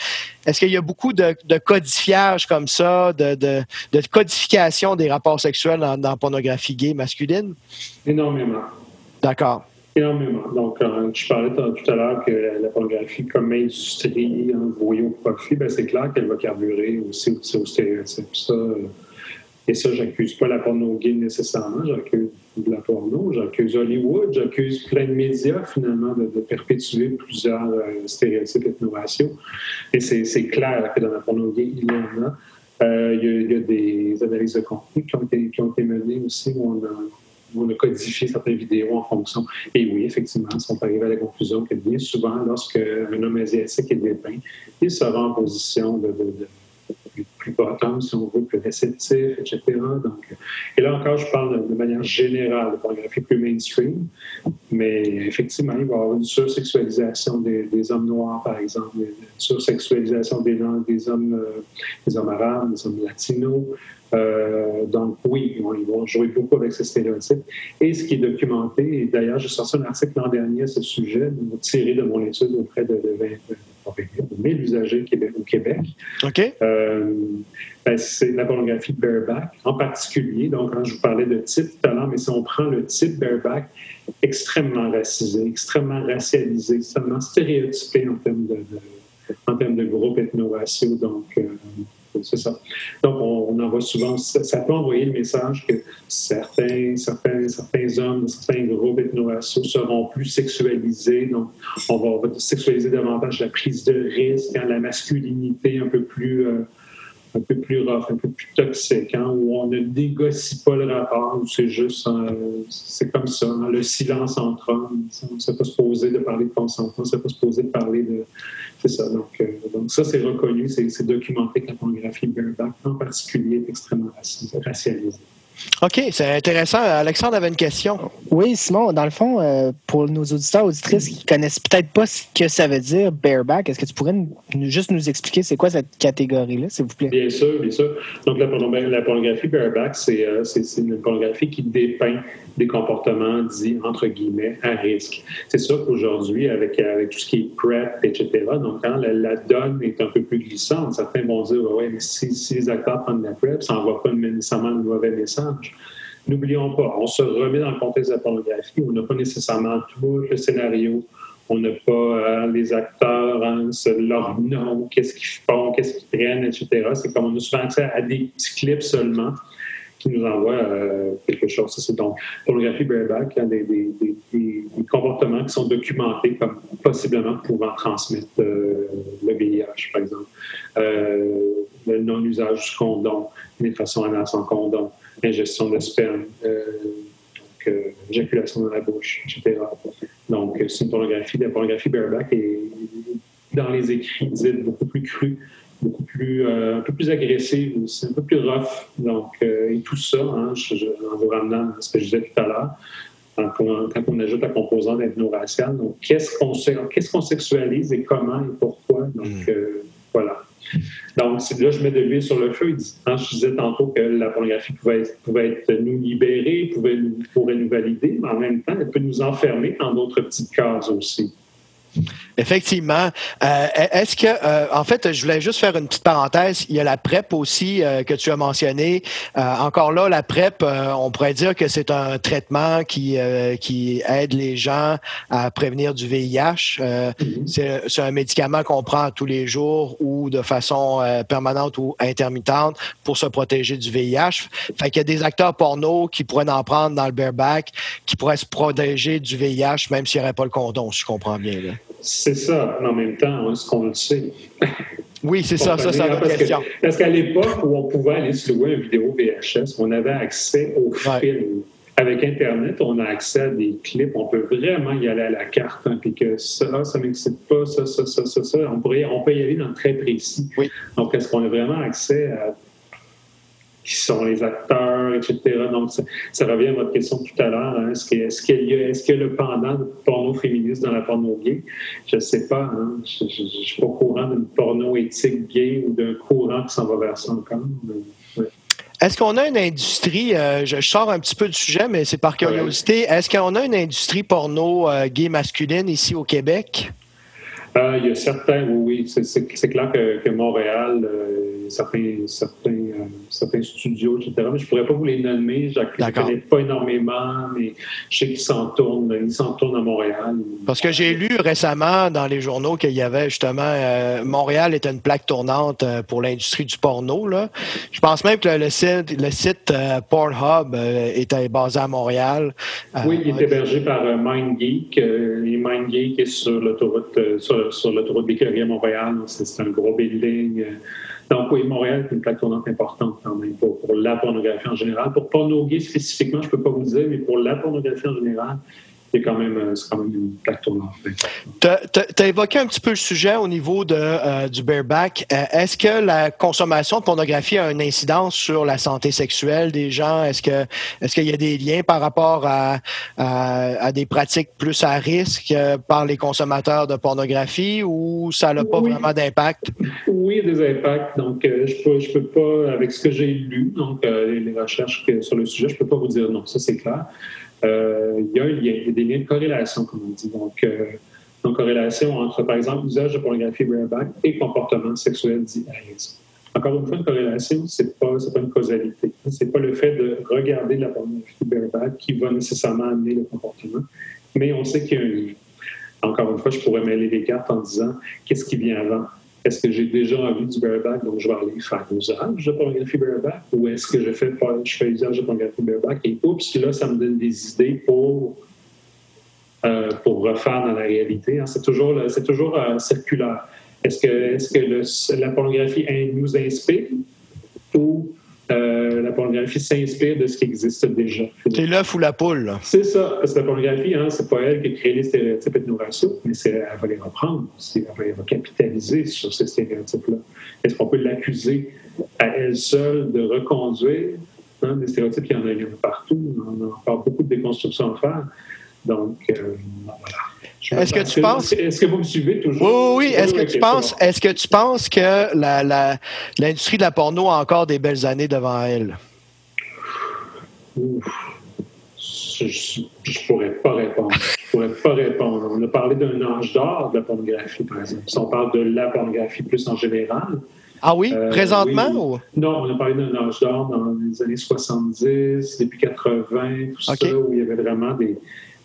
est-ce qu'il y a beaucoup de, codifiage comme ça, de, codification des rapports sexuels dans, la pornographie gay masculine? Énormément. D'accord. Énormément. Donc, je parlais tout à l'heure que la pornographie comme industrie envoyée au profit, ben, c'est clair qu'elle va carburer aussi, au stéréotype. Ça, et ça, j'accuse pas la porno gay nécessairement, j'accuse la porno, j'accuse Hollywood, j'accuse plein de médias finalement de, perpétuer plusieurs euh, stéréotypes ethno-raciaux. Et c'est clair que dans la porno gay, il y en a. Euh, il, y a, des analyses de contenu qui ont été, menées aussi où on a on codifié certaines vidéos en fonction. Et oui, effectivement, on peut arriver à la conclusion que bien souvent, lorsque un homme asiatique est dépeint, il sera en position de, plus, plus si on veut, plus réceptif, etc. Donc, et là encore, je parle de, manière générale de pornographie plus mainstream, mais effectivement, il va y avoir une sursexualisation des, des hommes noirs, par exemple, une sursexualisation des, des, hommes, euh, des hommes arabes, des hommes latinos. Euh, donc oui, ils vont, jouer beaucoup avec ces stéréotypes. Et ce qui est documenté, et d'ailleurs j'ai sorti un article l'an dernier à ce sujet, tiré de mon étude auprès de 20, 1000 usagers au Québec. Euh, ben, c'est la pornographie bareback en particulier. Donc, quand je vous parlais de type tout à l'heure, mais si on prend le type bareback, extrêmement racisé, extrêmement racialisé, extrêmement stéréotypé en termes de, en termes de groupe ethno-raciaux. Donc, euh, c'est ça. Donc, on, envoie souvent, ça, peut envoyer le message que certains, certains, certains hommes, certains groupes ethno-raciaux seront plus sexualisés. Donc, on va, sexualiser davantage la prise de risque, hein, la masculinité un peu plus. Euh, un peu plus rough, un peu plus toxique, hein, où on ne négocie pas le rapport, où c'est juste, c'est comme ça, hein, le silence entre hommes. On ne s'est pas supposé de parler de consentement, on ne s'est pas supposé de parler de. C'est ça. Donc, euh, donc ça, c'est reconnu, c'est documenté que la pornographie bareback, en particulier, est extrêmement racialisée. OK, c'est intéressant. Alexandre avait une question. Oui, Simon, dans le fond, euh, pour nos auditeurs auditrices qui connaissent peut-être pas ce que ça veut dire bareback, est-ce que tu pourrais juste nous expliquer c'est quoi cette catégorie-là, s'il vous plaît? Bien sûr, bien sûr. Donc, la, pornographie bareback, euh, c'est une pornographie qui dépeint des comportements dits, entre guillemets, à risque. C'est sûr qu'aujourd'hui, avec, avec tout ce qui est PrEP, etc., donc quand la, donne est un peu plus glissante, certains vont dire, oui, mais si, si les acteurs prennent la PrEP, ça n'envoie pas nécessairement le mauvais message. N'oublions pas, on se remet dans le contexte de la pornographie, on n'a pas nécessairement tout le scénario, on n'a pas hein, les acteurs, hein, leur nom, qu'est-ce qu'ils font, qu'est-ce qu'ils prennent, etc. C'est comme on a souvent accès à des petits clips seulement qui nous envoient euh, quelque chose. c'est donc pornographie bareback, hein, des, comportements qui sont documentés comme possiblement pouvant transmettre euh, le VIH, par exemple. Euh, le non-usage du condom, les façons anales sans condom, ingestion de sperme, euh, donc, euh, éjaculation dans la bouche, etc. Donc, c'est une pornographie. La pornographie bareback est, dans les écrits, dites beaucoup plus crue, beaucoup plus, euh, un peu plus agressive aussi, un peu plus rough. Donc, et tout ça, hein, en vous ramenant à ce que je disais tout à l'heure, quand on, ajoute la composante ethno-raciale. Donc, qu'est-ce qu'on qu'est-ce qu'on sexualise et comment et pourquoi? Donc, mm. euh, voilà. Donc, là, je mets de l'huile sur le feu. Hein, je disais tantôt que la pornographie pouvait être, pouvait être nous libérer, pouvait, pourrait nous valider, mais en même temps, elle peut nous enfermer dans d'autres petites cases aussi. Effectivement. Euh, est-ce que, euh, en fait, je voulais juste faire une petite parenthèse. Il y a la PrEP aussi euh, que tu as mentionné. encore là, la PrEP, on pourrait dire que c'est un traitement qui, qui aide les gens à prévenir du VIH. Mm-hmm. C'est un médicament qu'on prend tous les jours ou de façon permanente ou intermittente pour se protéger du VIH. Fait qu'il y a des acteurs porno qui pourraient en prendre dans le bareback, qui pourraient se protéger du VIH même s'il n'y aurait pas le condom, si je comprends bien. Là. C'est ça, mais en même temps, est-ce qu'on le sait? Oui, c'est ça, ça, c'est la question. parce qu'à l'époque où on pouvait aller se louer une vidéo VHS, on avait accès au film. Avec Internet, on a accès à des clips, on peut vraiment y aller à la carte, hein, puis que ça, ça m'excite pas, ça, ça, ça, ça, ça. On, pourrait, on peut y aller dans le très précis. Oui. Donc, est-ce qu'on a vraiment accès à qui sont les acteurs, etc. Donc, ça, revient à votre question tout à l'heure. Hein. Est-ce qu'il y, a le pendant de porno féministe dans la porno gay? Je ne sais pas. Hein. Je ne suis pas au courant d'une porno éthique gay ou d'un courant qui s'en va vers ça encore. Est-ce qu'on a une industrie, euh, je, sors un petit peu du sujet, mais c'est par curiosité, est-ce qu'on a une industrie porno euh, gay masculine ici au Québec? Euh, il y a certains, oui, oui. C'est clair que, Montréal, certains, certains, euh, certains studios, etc. Mais je ne pourrais pas vous les nommer. Je ne connais pas énormément, mais je sais qu'ils s'en tournent. Ils s'en tournent à Montréal. Parce que j'ai lu récemment dans les journaux qu'il y avait justement euh, Montréal était une plaque tournante euh, pour l'industrie du porno. Là. Je pense même que le site, le site Pornhub était basé à Montréal. oui, il est hébergé par MindGeek. et MindGeek est sur l'autoroute sur, sur l'autoroute à Montréal. C'est un gros building. Donc oui, Montréal est une plaque tournante importante quand même pour, la pornographie en général. Pour pornographie spécifiquement, je ne peux pas vous dire, mais pour la pornographie en général, c'est quand, même, euh, quand même une plaque tournante. Tu as, évoqué un petit peu le sujet au niveau de, euh, du bareback. Euh, est-ce que la consommation de pornographie a une incidence sur la santé sexuelle des gens? Est-ce que est-ce qu'il y a des liens par rapport à, à, des pratiques plus à risque par les consommateurs de pornographie ou ça n'a pas vraiment d'impact? Oui, il y a des impacts. Donc, je ne peux, je peux pas, avec ce que j'ai lu, donc les recherches sur le sujet, je ne peux pas vous dire non, ça c'est clair. Euh, il y, a il y a des liens de corrélation, comme on dit. Donc, euh, corrélation entre, par exemple, l'usage de pornographie bareback et comportement sexuel dit Encore une fois, une corrélation, ce n'est pas, une causalité. Ce n'est pas le fait de regarder la pornographie bareback qui va nécessairement amener le comportement, mais on sait qu'il y a un lien. Encore une fois, je pourrais mêler les cartes en disant qu'est-ce qui vient avant? Est-ce que j'ai déjà envie du bareback, donc je vais aller faire usage de pornographie bareback, ou est-ce que je fais, je fais usage de pornographie bareback et oups, là, ça me donne des idées pour, euh, pour refaire dans la réalité. Hein. C'est toujours, c'est toujours euh, circulaire. Est-ce que, est-ce que la pornographie nous inspire ou euh, la pornographie s'inspire de ce qui existe déjà. C'est l'œuf ou la poule. C'est ça. Parce que la pornographie, hein, c'est pas elle qui a créé les stéréotypes ethno-raciaux, mais c'est, elle va les reprendre. Elle va, capitaliser sur ces stéréotypes-là. Est-ce qu'on peut l'accuser à elle seule de reconduire hein, des stéréotypes? Il y en a, partout. On a encore beaucoup de déconstruction à faire. Donc, euh, voilà. Est-ce que tu penses. Est-ce que vous me suivez toujours? Oui, oui. Est-ce que, tu penses, est-ce que tu penses que l'industrie de la porno a encore des belles années devant elle? Je ne pourrais pas répondre. Je pourrais pas répondre. On a parlé d'un âge d'or de la pornographie, par exemple. Si on parle de la pornographie plus en général. Ah oui? Euh, Présentement? Non, on a parlé d'un âge d'or dans les années 70, depuis 80, tout ça, où il y avait vraiment des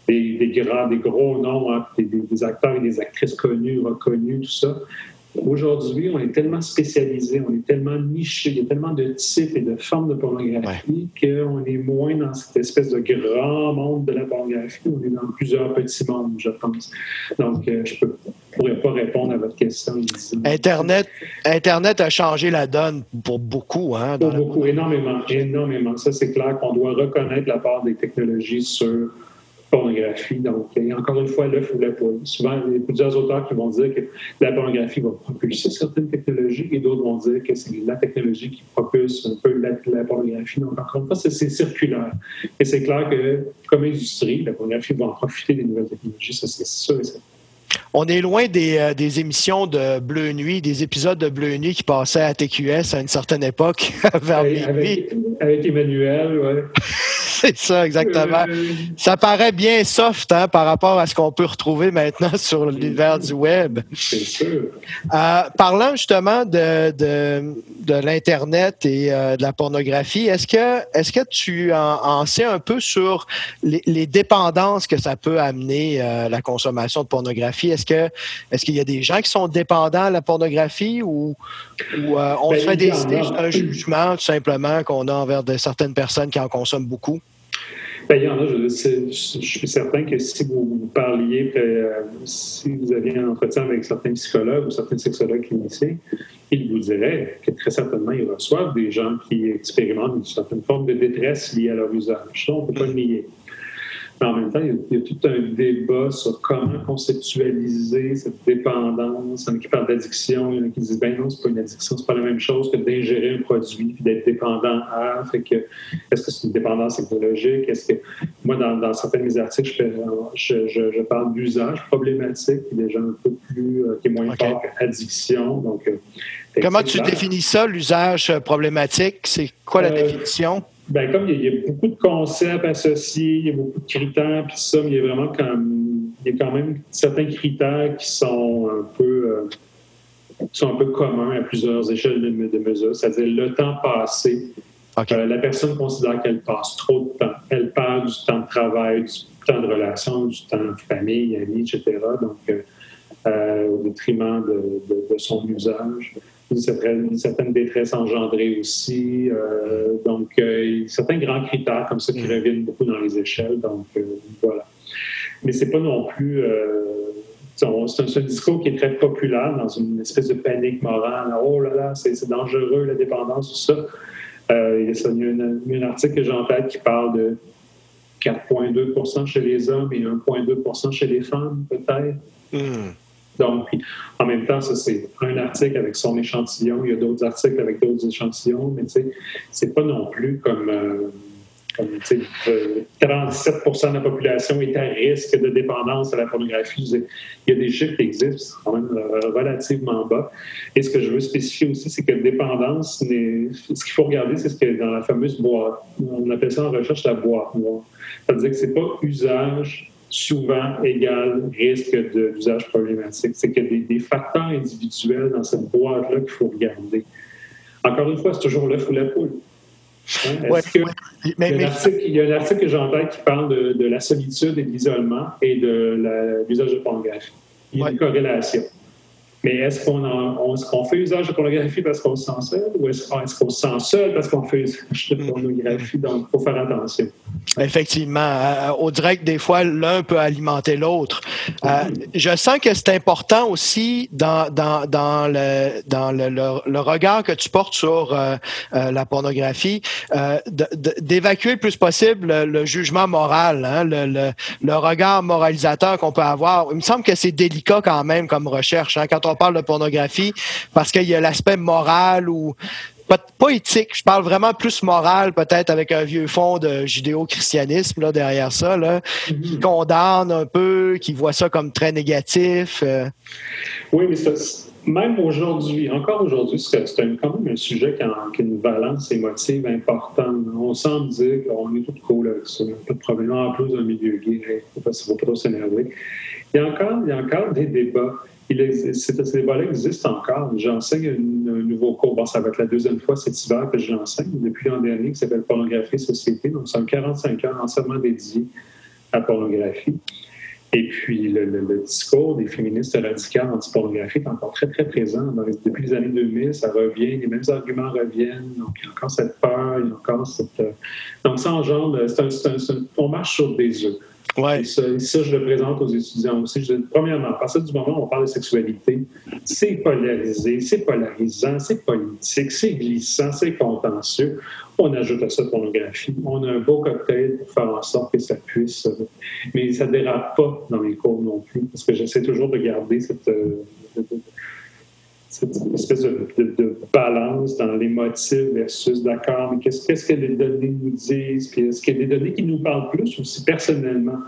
des, des, grands, des gros noms, hein, des, des, acteurs et des actrices connus, reconnus, tout ça. Aujourd'hui, on est tellement spécialisé, on est tellement niché, il y a tellement de types et de formes de pornographie qu'on est moins dans cette espèce de grand monde de la pornographie. On est dans plusieurs petits mondes, je pense. Donc, euh, je ne pourrais pas répondre à votre question. Internet, Internet a changé la donne pour beaucoup. Hein, pour beaucoup, énormément, énormément. Ça, c'est clair qu'on doit reconnaître la part des technologies sur pornographie. Donc, a encore une fois l'œuf ou la poule. Souvent, il y a plusieurs auteurs qui vont dire que la pornographie va propulser certaines technologies et d'autres vont dire que c'est la technologie qui propulse un peu la, pornographie. Donc, encore une fois, c'est circulaire. Et c'est clair que, comme industrie, la pornographie va en profiter des nouvelles technologies. Ça, c'est sûr et certain. On est loin euh, des, émissions de Bleu Nuit, des épisodes de Bleu Nuit qui passaient à TQS à une certaine époque, [laughs] vers avec, avec, Emmanuel. [laughs] C'est ça, exactement. Euh, ça paraît bien soft hein, par rapport à ce qu'on peut retrouver maintenant sur l'univers du web. C'est sûr. Euh, parlant justement de, de, l'Internet et de la pornographie, est-ce que, est que tu en, sais un peu sur les, les, dépendances que ça peut amener la consommation de pornographie? Est-ce qu'il y a des gens qui sont dépendants à la pornographie ou, euh, on ben, fait décider un jugement tout simplement qu'on a envers de certaines personnes qui en consomment beaucoup? Ben, il y en a. Je, suis certain que si vous, parliez, euh, si vous aviez un entretien avec certains psychologues ou certains sexologues cliniciens, ils vous diraient que très certainement, ils reçoivent des gens qui expérimentent une certaine forme de détresse liée à leur usage. Ça, on ne peut pas le nier en même temps, il y, a, tout un débat sur comment conceptualiser cette dépendance. Il y en a qui parlent d'addiction, il y en a qui disent ben non, c'est pas une addiction, c'est pas la même chose que d'ingérer un produit puis d'être dépendant à. Fait que, est-ce que c'est une dépendance technologique? Est-ce que moi, dans, certains de mes articles, je, je, parle d'usage problématique, qui est déjà un peu plus, euh, qui est moins fort qu'addiction. Donc, euh, Comment tu définis ça, l'usage problématique? C'est quoi la euh, définition? Ben, comme il y, a, beaucoup de concepts associés, il y a beaucoup de critères, puis ça, mais il y a vraiment comme, il y a quand même certains critères qui sont un peu, euh, sont un peu communs à plusieurs échelles de, de mesure. C'est-à-dire le temps passé. Euh, la personne considère qu'elle passe trop de temps. Elle perd du temps de travail, du temps de relation, du temps de famille, amis, etc. Donc, euh, au détriment de, de son usage une certaine, détresse engendrée aussi. Euh, donc, euh, certains grands critères comme ça qui mm. reviennent beaucoup dans les échelles. Donc, euh, voilà. Mais c'est pas non plus. c'est un, discours qui est très populaire dans une espèce de panique morale. Oh là là, c'est dangereux la dépendance, tout ça. il y a, un, article que j'ai en tête qui parle de 4,2% chez les hommes et 1,2% chez les femmes, peut-être. Mm. Donc, en même temps, ça, c'est un article avec son échantillon. Il y a d'autres articles avec d'autres échantillons, mais tu sais, c'est pas non plus comme, euh, comme tu sais, 37 de la population est à risque de dépendance à la pornographie. Il y a des chiffres qui existent, c'est quand même euh, relativement bas. Et ce que je veux spécifier aussi, c'est que dépendance, ce qu'il faut regarder, c'est ce que dans la fameuse boîte, on appelle ça en recherche la boîte noire. Ça veut dire que c'est pas usage souvent égal risque d'usage problématique. C'est qu'il y a des, facteurs individuels dans cette boîte-là qu'il faut regarder. Encore une fois, c'est toujours l'œuf ou la poule. Hein? il, y a un article que j'entends qui parle de, la solitude et de l'isolement et de l'usage de pornographie. Il y a une corrélation. Mais est-ce qu'on fait usage de pornographie parce qu'on se sent seul ou est-ce qu'on se sent seul parce qu'on fait usage de pornographie? Donc, il faut faire attention. Effectivement. Euh, au direct, des fois, l'un peut alimenter l'autre. Euh, je sens que c'est important aussi dans, dans, dans, le, dans le, le, regard que tu portes sur euh, la pornographie, d'évacuer le plus possible le, jugement moral, hein, le, le, regard moralisateur qu'on peut avoir. Il me semble que c'est délicat quand même comme recherche. Hein, quand on on parle de pornographie parce qu'il y a l'aspect moral ou pas, éthique, je parle vraiment plus moral, peut-être avec un vieux fond de judéo-christianisme là, derrière ça, là, qui mm-hmm. condamne un peu, qui voit ça comme très négatif. Euh. Oui, mais même aujourd'hui, encore aujourd'hui, c'est quand même un sujet qui a, une valence émotive importante. On semble dire qu'on est tout cool avec ça, pas de problème. En plus d'un milieu gay, il ne faut pas trop s'énerver. Il y, a encore, il y a encore des débats ces débats-là existent encore. J'enseigne un, nouveau cours. Bon, ça va être la deuxième fois cet hiver que je l'enseigne, depuis l'an dernier, qui s'appelle Pornographie et Société. Donc, c'est 45 heures entièrement dédié à la pornographie. Et puis, le, discours des féministes radicales anti-pornographie est encore très, très présent. depuis les années 2000, ça revient, les mêmes arguments reviennent. Donc, il y a encore cette peur, il y a encore cette. Euh, donc, ça engendre. on marche sur des œufs. Et, ça, je le présente aux étudiants aussi. Premièrement, à partir du moment où on parle de sexualité, c'est polarisé, c'est polarisant, c'est politique, c'est glissant, c'est contentieux. On ajoute à ça pornographie. On a un beau cocktail pour faire en sorte que ça puisse. mais ça ne dérape pas dans les cours non plus, parce que j'essaie toujours de garder cette. Euh, cette espèce de, balance dans les motifs versus d'accord, mais qu'est-ce que les données nous disent, puis est-ce qu'il y a des données qui nous parlent plus aussi personnellement?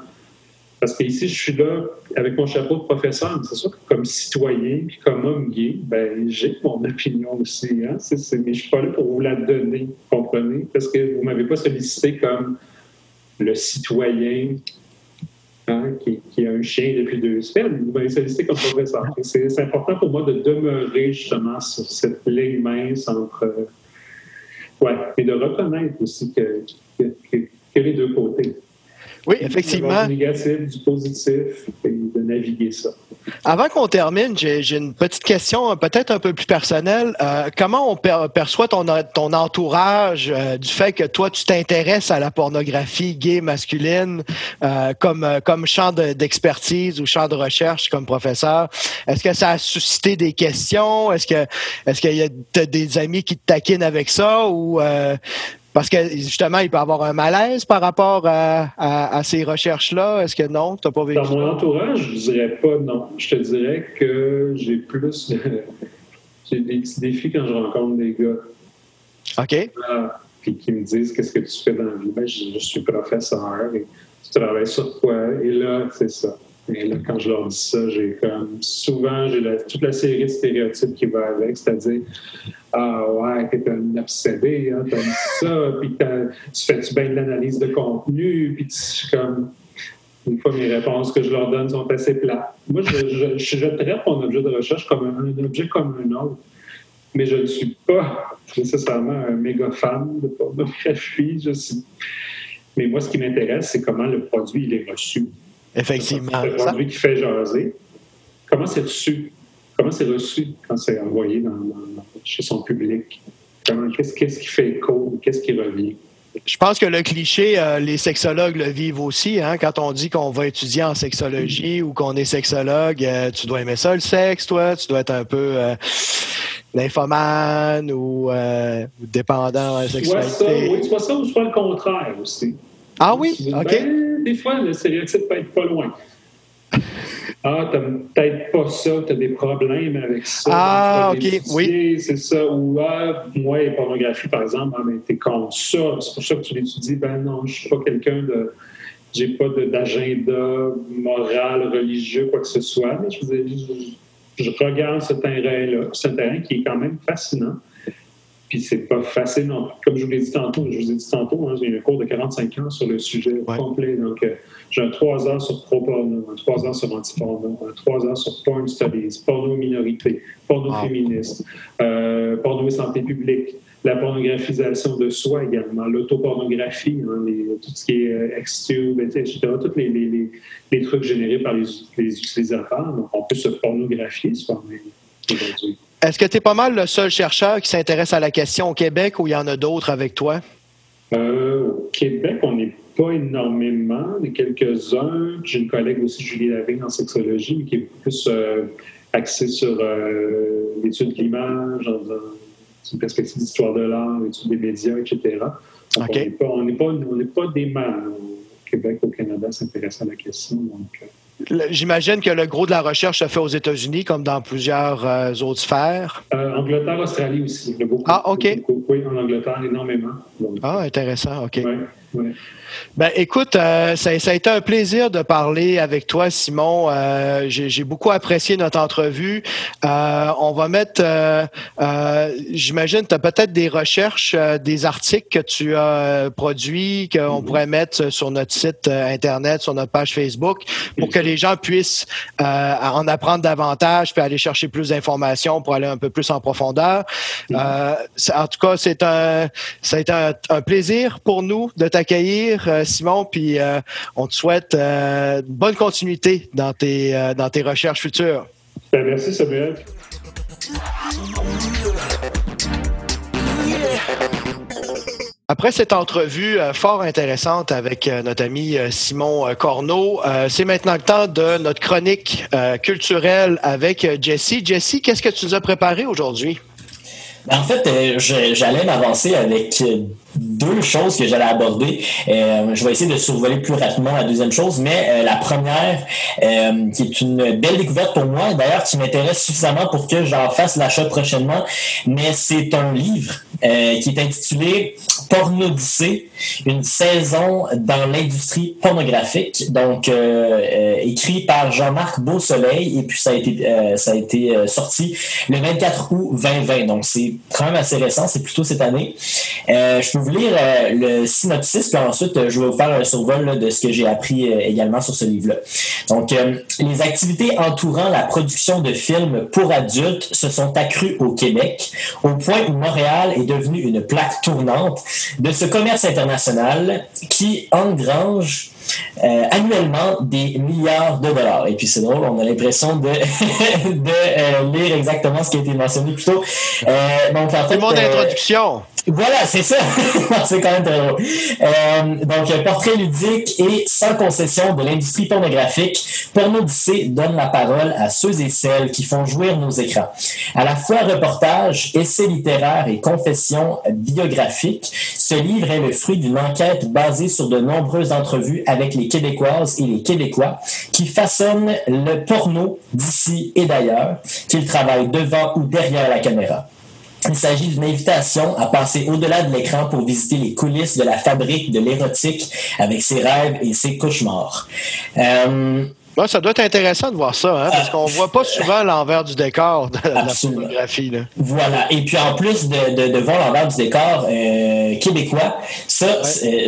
Parce que ici, je suis là avec mon chapeau de professeur, mais c'est sûr que comme citoyen puis comme homme gay, ben, j'ai mon opinion aussi. Hein? mais je ne suis pas là pour vous la donner, comprenez? Parce que vous ne m'avez pas sollicité comme le citoyen Hein, qui, a un chien depuis deux semaines, vous m'avez sollicité comme professeur. C'est important pour moi de demeurer justement sur cette ligne mince entre. Euh, ouais, et de reconnaître aussi que, que, que les deux côtés. Oui, effectivement. Du négatif, du positif, et de naviguer ça. Avant qu'on termine, j'ai une petite question peut-être un peu plus personnelle. Euh, comment on perçoit ton, ton entourage euh, du fait que toi, tu t'intéresses à la pornographie gay masculine euh, comme, comme champ d'expertise ou champ de recherche comme professeur? Est-ce que ça a suscité des questions? Est-ce que est-ce qu'il y a des amis qui te taquinent avec ça ou parce que justement, il peut avoir un malaise par rapport à, ces recherches-là. Est-ce que non? Tu n'as pas vécu? Dans mon entourage, je ne dirais pas non. Je te dirais que j'ai plus [laughs] j'ai des petits défis quand je rencontre des gars. OK. Ah, puis qui me disent qu'est-ce que tu fais dans la vie. Ben, je, suis professeur et tu travailles sur quoi? Et là, c'est ça. Et là, quand je leur dis ça, j'ai comme souvent j'ai toute la série de stéréotypes qui va avec, c'est-à-dire Ah ouais, t'es un obsédé, hein, t'aimes ça, puis tu fais-tu bien de l'analyse de contenu, puis tu comme une fois mes réponses que je leur donne sont assez plates. Moi, je, je, traite mon objet de recherche comme un, objet comme un autre. Mais je ne suis pas nécessairement un méga fan de pornographie. Je suis... Mais moi, ce qui m'intéresse, c'est comment le produit il est reçu. Effectivement. Un produit qui fait jaser. Comment c'est reçu? Comment c'est reçu quand c'est envoyé dans, chez son public? Qu'est-ce qui fait écho? Qu'est-ce qui revient? Je pense que le cliché, euh, les sexologues le vivent aussi. Hein? Quand on dit qu'on va étudier en sexologie ou qu'on est sexologue, euh, tu dois aimer ça, le sexe, toi. Tu dois être un peu euh, nymphomane ou dépendant de la sexualité. Soit ça, oui, soit ça ou soit le contraire aussi? Ah oui? OK. Ben, des fois, le stéréotype peut être pas loin. Ah, t'as peut-être pas ça, t'as des problèmes avec ça. Ah, OK, oui. C'est ça. Ou, ah, moi, la pornographie, par exemple, ah, mais t'es contre ça. C'est pour ça que tu l'étudies. Ben non, je suis pas quelqu'un de. J'ai pas d'agenda moral, religieux, quoi que ce soit. Mais je, je, je regarde ce terrain-là. C'est un terrain qui est quand même fascinant. Puis c'est pas facile non Comme je vous l'ai dit tantôt, je vous ai dit tantôt, hein, j'ai un cours de 45 ans sur le sujet complet. Donc, euh, j'ai un 3 heures sur pro-porno, un 3 heures sur anti-porno, un 3 heures sur porn studies, porno minorité, porno féministe, euh, porno et santé publique, la pornographisation de soi également, l'autopornographie, hein, tout ce qui est euh, Xtube, etc., tous les, les, les, trucs générés par les, utilisateurs. Donc, on peut se pornographier soi-même aujourd'hui. Est-ce que tu es pas mal le seul chercheur qui s'intéresse à la question au Québec ou il y en a d'autres avec toi? Euh, au Québec, on n'est pas énormément, mais quelques-uns. J'ai une collègue aussi, Julie Lavigne, en sexologie, qui est plus euh, axée sur euh, l'étude de l'image, une perspective d'histoire de l'art, l'étude des médias, etc. On n'est pas, pas, des mâles au Québec, au Canada, s'intéresser à la question. Donc, J'imagine que le gros de la recherche se fait aux États-Unis, comme dans plusieurs euh, autres sphères. Euh, Angleterre, Australie aussi. ah, OK. oui, en Angleterre, énormément. ah, intéressant, OK. Ben, écoute, euh, ça, a été un plaisir de parler avec toi, Simon. Euh, j'ai beaucoup apprécié notre entrevue. Euh, on va mettre, j'imagine, tu as peut-être des recherches, des articles que tu as produits, qu'on mm-hmm. pourrait mettre sur notre site Internet, sur notre page Facebook, pour que les gens puissent en apprendre davantage, puis aller chercher plus d'informations pour aller un peu plus en profondeur. Mm-hmm. en tout cas, c'est un, ça a été un plaisir pour nous de t'accueillir. Euh, Simon, puis euh, on te souhaite euh, bonne continuité dans tes, dans tes recherches futures. Ben, merci, Samuel. Après cette entrevue euh, fort intéressante avec euh, notre ami euh, Simon Corneau, c'est maintenant le temps de notre chronique culturelle avec Jesse. Jesse, qu'est-ce que tu nous as préparé aujourd'hui? Ben, en fait, j'allais m'avancer avec deux choses que j'allais aborder. Euh, je vais essayer de survoler plus rapidement la deuxième chose, mais euh, la première, euh, qui est une belle découverte pour moi, d'ailleurs qui m'intéresse suffisamment pour que j'en fasse l'achat prochainement, mais c'est un livre qui est intitulé Pornodyssée, une saison dans l'industrie pornographique, donc écrit par Jean-Marc Beausoleil, et puis ça a été, ça a été sorti le 24 août 2020, donc c'est quand même assez récent, c'est plutôt cette année. je peux vous lire euh, le synopsis, puis ensuite, euh, je vais vous faire un survol de ce que j'ai appris euh, également sur ce livre-là. Donc, les activités entourant la production de films pour adultes se sont accrues au Québec, au point où Montréal est devenu une plaque tournante de ce commerce international qui engrange euh, annuellement des milliards de dollars. Et puis c'est drôle, on a l'impression de, [laughs] de euh, lire exactement ce qui a été mentionné plus tôt. Euh, donc en fait, mon introduction. Voilà, c'est ça. [laughs] c'est quand même très drôle. donc, portrait ludique et sans concession de l'industrie pornographique, Pornodyssée donne la parole à ceux et celles qui font jouir nos écrans. À la fois reportage, essai littéraire et confession biographique, ce livre est le fruit d'une enquête basée sur de nombreuses entrevues avec les Québécoises et les Québécois qui façonnent le porno d'ici et d'ailleurs, qu'ils travaillent devant ou derrière la caméra. Il s'agit d'une invitation à passer au-delà de l'écran pour visiter les coulisses de la fabrique de l'érotique avec ses rêves et ses cauchemars. Euh, ça doit être intéressant de voir ça, hein, parce qu'on voit pas souvent l'envers du décor de la photographie. Voilà. Et puis en plus de, de, voir l'envers du décor euh, québécois, ça,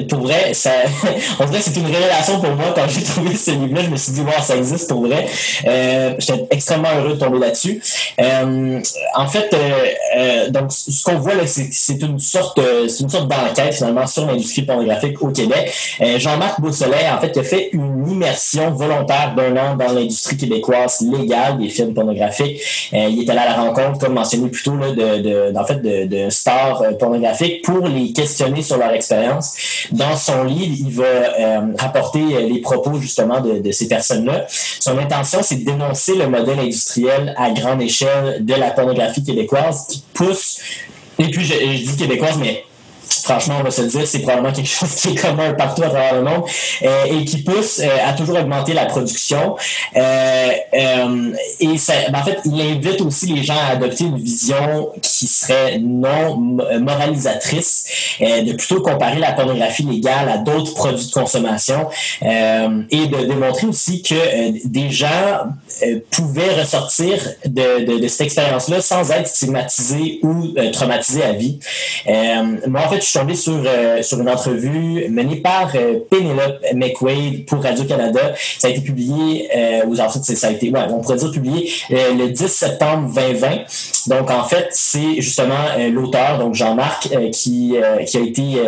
pour vrai, ça, [laughs] on dirait que c'est une révélation pour moi quand j'ai trouvé ce livre-là. Je me suis dit, wow, ça existe pour vrai. Euh, J'étais extrêmement heureux de tomber là-dessus. Euh, en fait, euh, euh, donc ce qu'on voit là, c'est une sorte, c'est une sorte d'enquête finalement sur l'industrie pornographique au Québec. Jean-Marc Beausoleil, en fait, a fait une immersion volontaire dans l'industrie québécoise légale des films pornographiques. Euh, il est allé à la rencontre, comme mentionné plus tôt, là, de, en fait, de, stars euh, pornographiques pour les questionner sur leur expérience. Dans son livre, il va euh, rapporter les propos justement de, ces personnes-là. Son intention, c'est de dénoncer le modèle industriel à grande échelle de la pornographie québécoise qui pousse et puis, je dis québécoise, mais franchement, on va se le dire, c'est probablement quelque chose qui est commun partout à travers le monde euh, et qui pousse euh, à toujours augmenter la production. Euh, et ça, ben, en fait, il invite aussi les gens à adopter une vision qui serait non moralisatrice, de plutôt comparer la pornographie légale à d'autres produits de consommation et de démontrer aussi que des gens pouvaient ressortir de, cette expérience-là sans être stigmatisés ou traumatisés à vie. moi, en fait, je suis tombé sur, euh, une entrevue menée par euh, Penelope McWade pour Radio-Canada. Ça a été publié, euh, aux en ouais, on pourrait dire publié le 10 septembre 2020. Donc, en fait, c'est justement l'auteur, donc Jean-Marc, qui, qui a été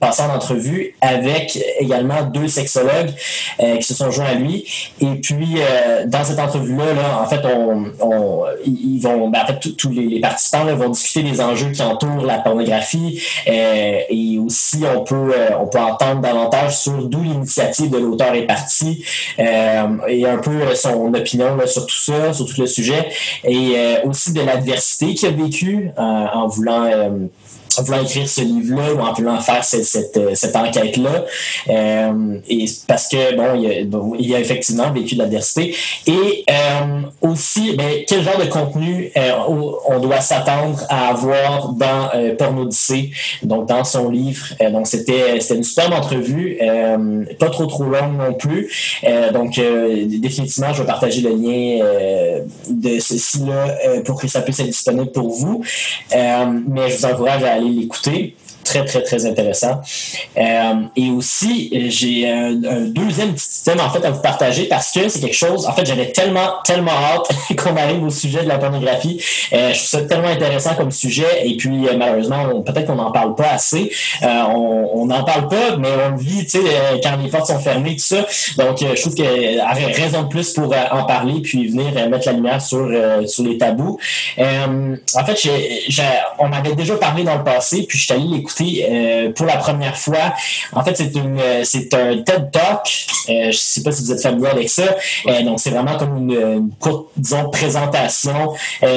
passé en entrevue avec également deux sexologues qui se sont joints à lui. Et puis, dans cette entrevue-là, là, en fait, on ils vont, ben, en fait, tous les, participants vont discuter des enjeux qui entourent la pornographie, euh, et aussi, on peut, euh, on peut entendre davantage sur d'où l'initiative de l'auteur est partie euh, et un peu son opinion sur tout ça, sur tout le sujet, et aussi de l'adversité qu'il a vécu en voulant en voulant écrire ce livre-là ou en voulant faire cette, cette, cette enquête-là. Euh, et parce que bon il, a, bon, il a effectivement vécu de l'adversité. Et euh, aussi, ben, quel genre de contenu euh, on doit s'attendre à avoir dans euh, Pornodyssée, donc dans son livre. Euh, donc c'était une superbe entrevue, euh, pas trop trop longue non plus. donc définitivement, je vais partager le lien de ceci-là pour que ça puisse être disponible pour vous. mais je vous encourage à aller l'écouter très, très, très intéressant. Euh, et aussi, j'ai un, deuxième petit thème en fait à vous partager parce que c'est quelque chose, en fait, j'avais tellement, tellement hâte [laughs] qu'on arrive au sujet de la pornographie. Euh, je trouve ça tellement intéressant comme sujet et puis euh, malheureusement, peut-être qu'on n'en parle pas assez. on n'en parle pas, mais on vit, tu sais, quand les portes sont fermées, tout ça. Donc, je trouve qu'il y a raison de plus pour en parler puis venir mettre la lumière sur, sur les tabous. en fait, on m'avait déjà parlé dans le passé, puis je suis allé l'écouter écouter pour la première fois. En fait, c'est une c'est un TED Talk. je sais pas si vous êtes familier avec ça. donc, c'est vraiment comme une, courte, disons, présentation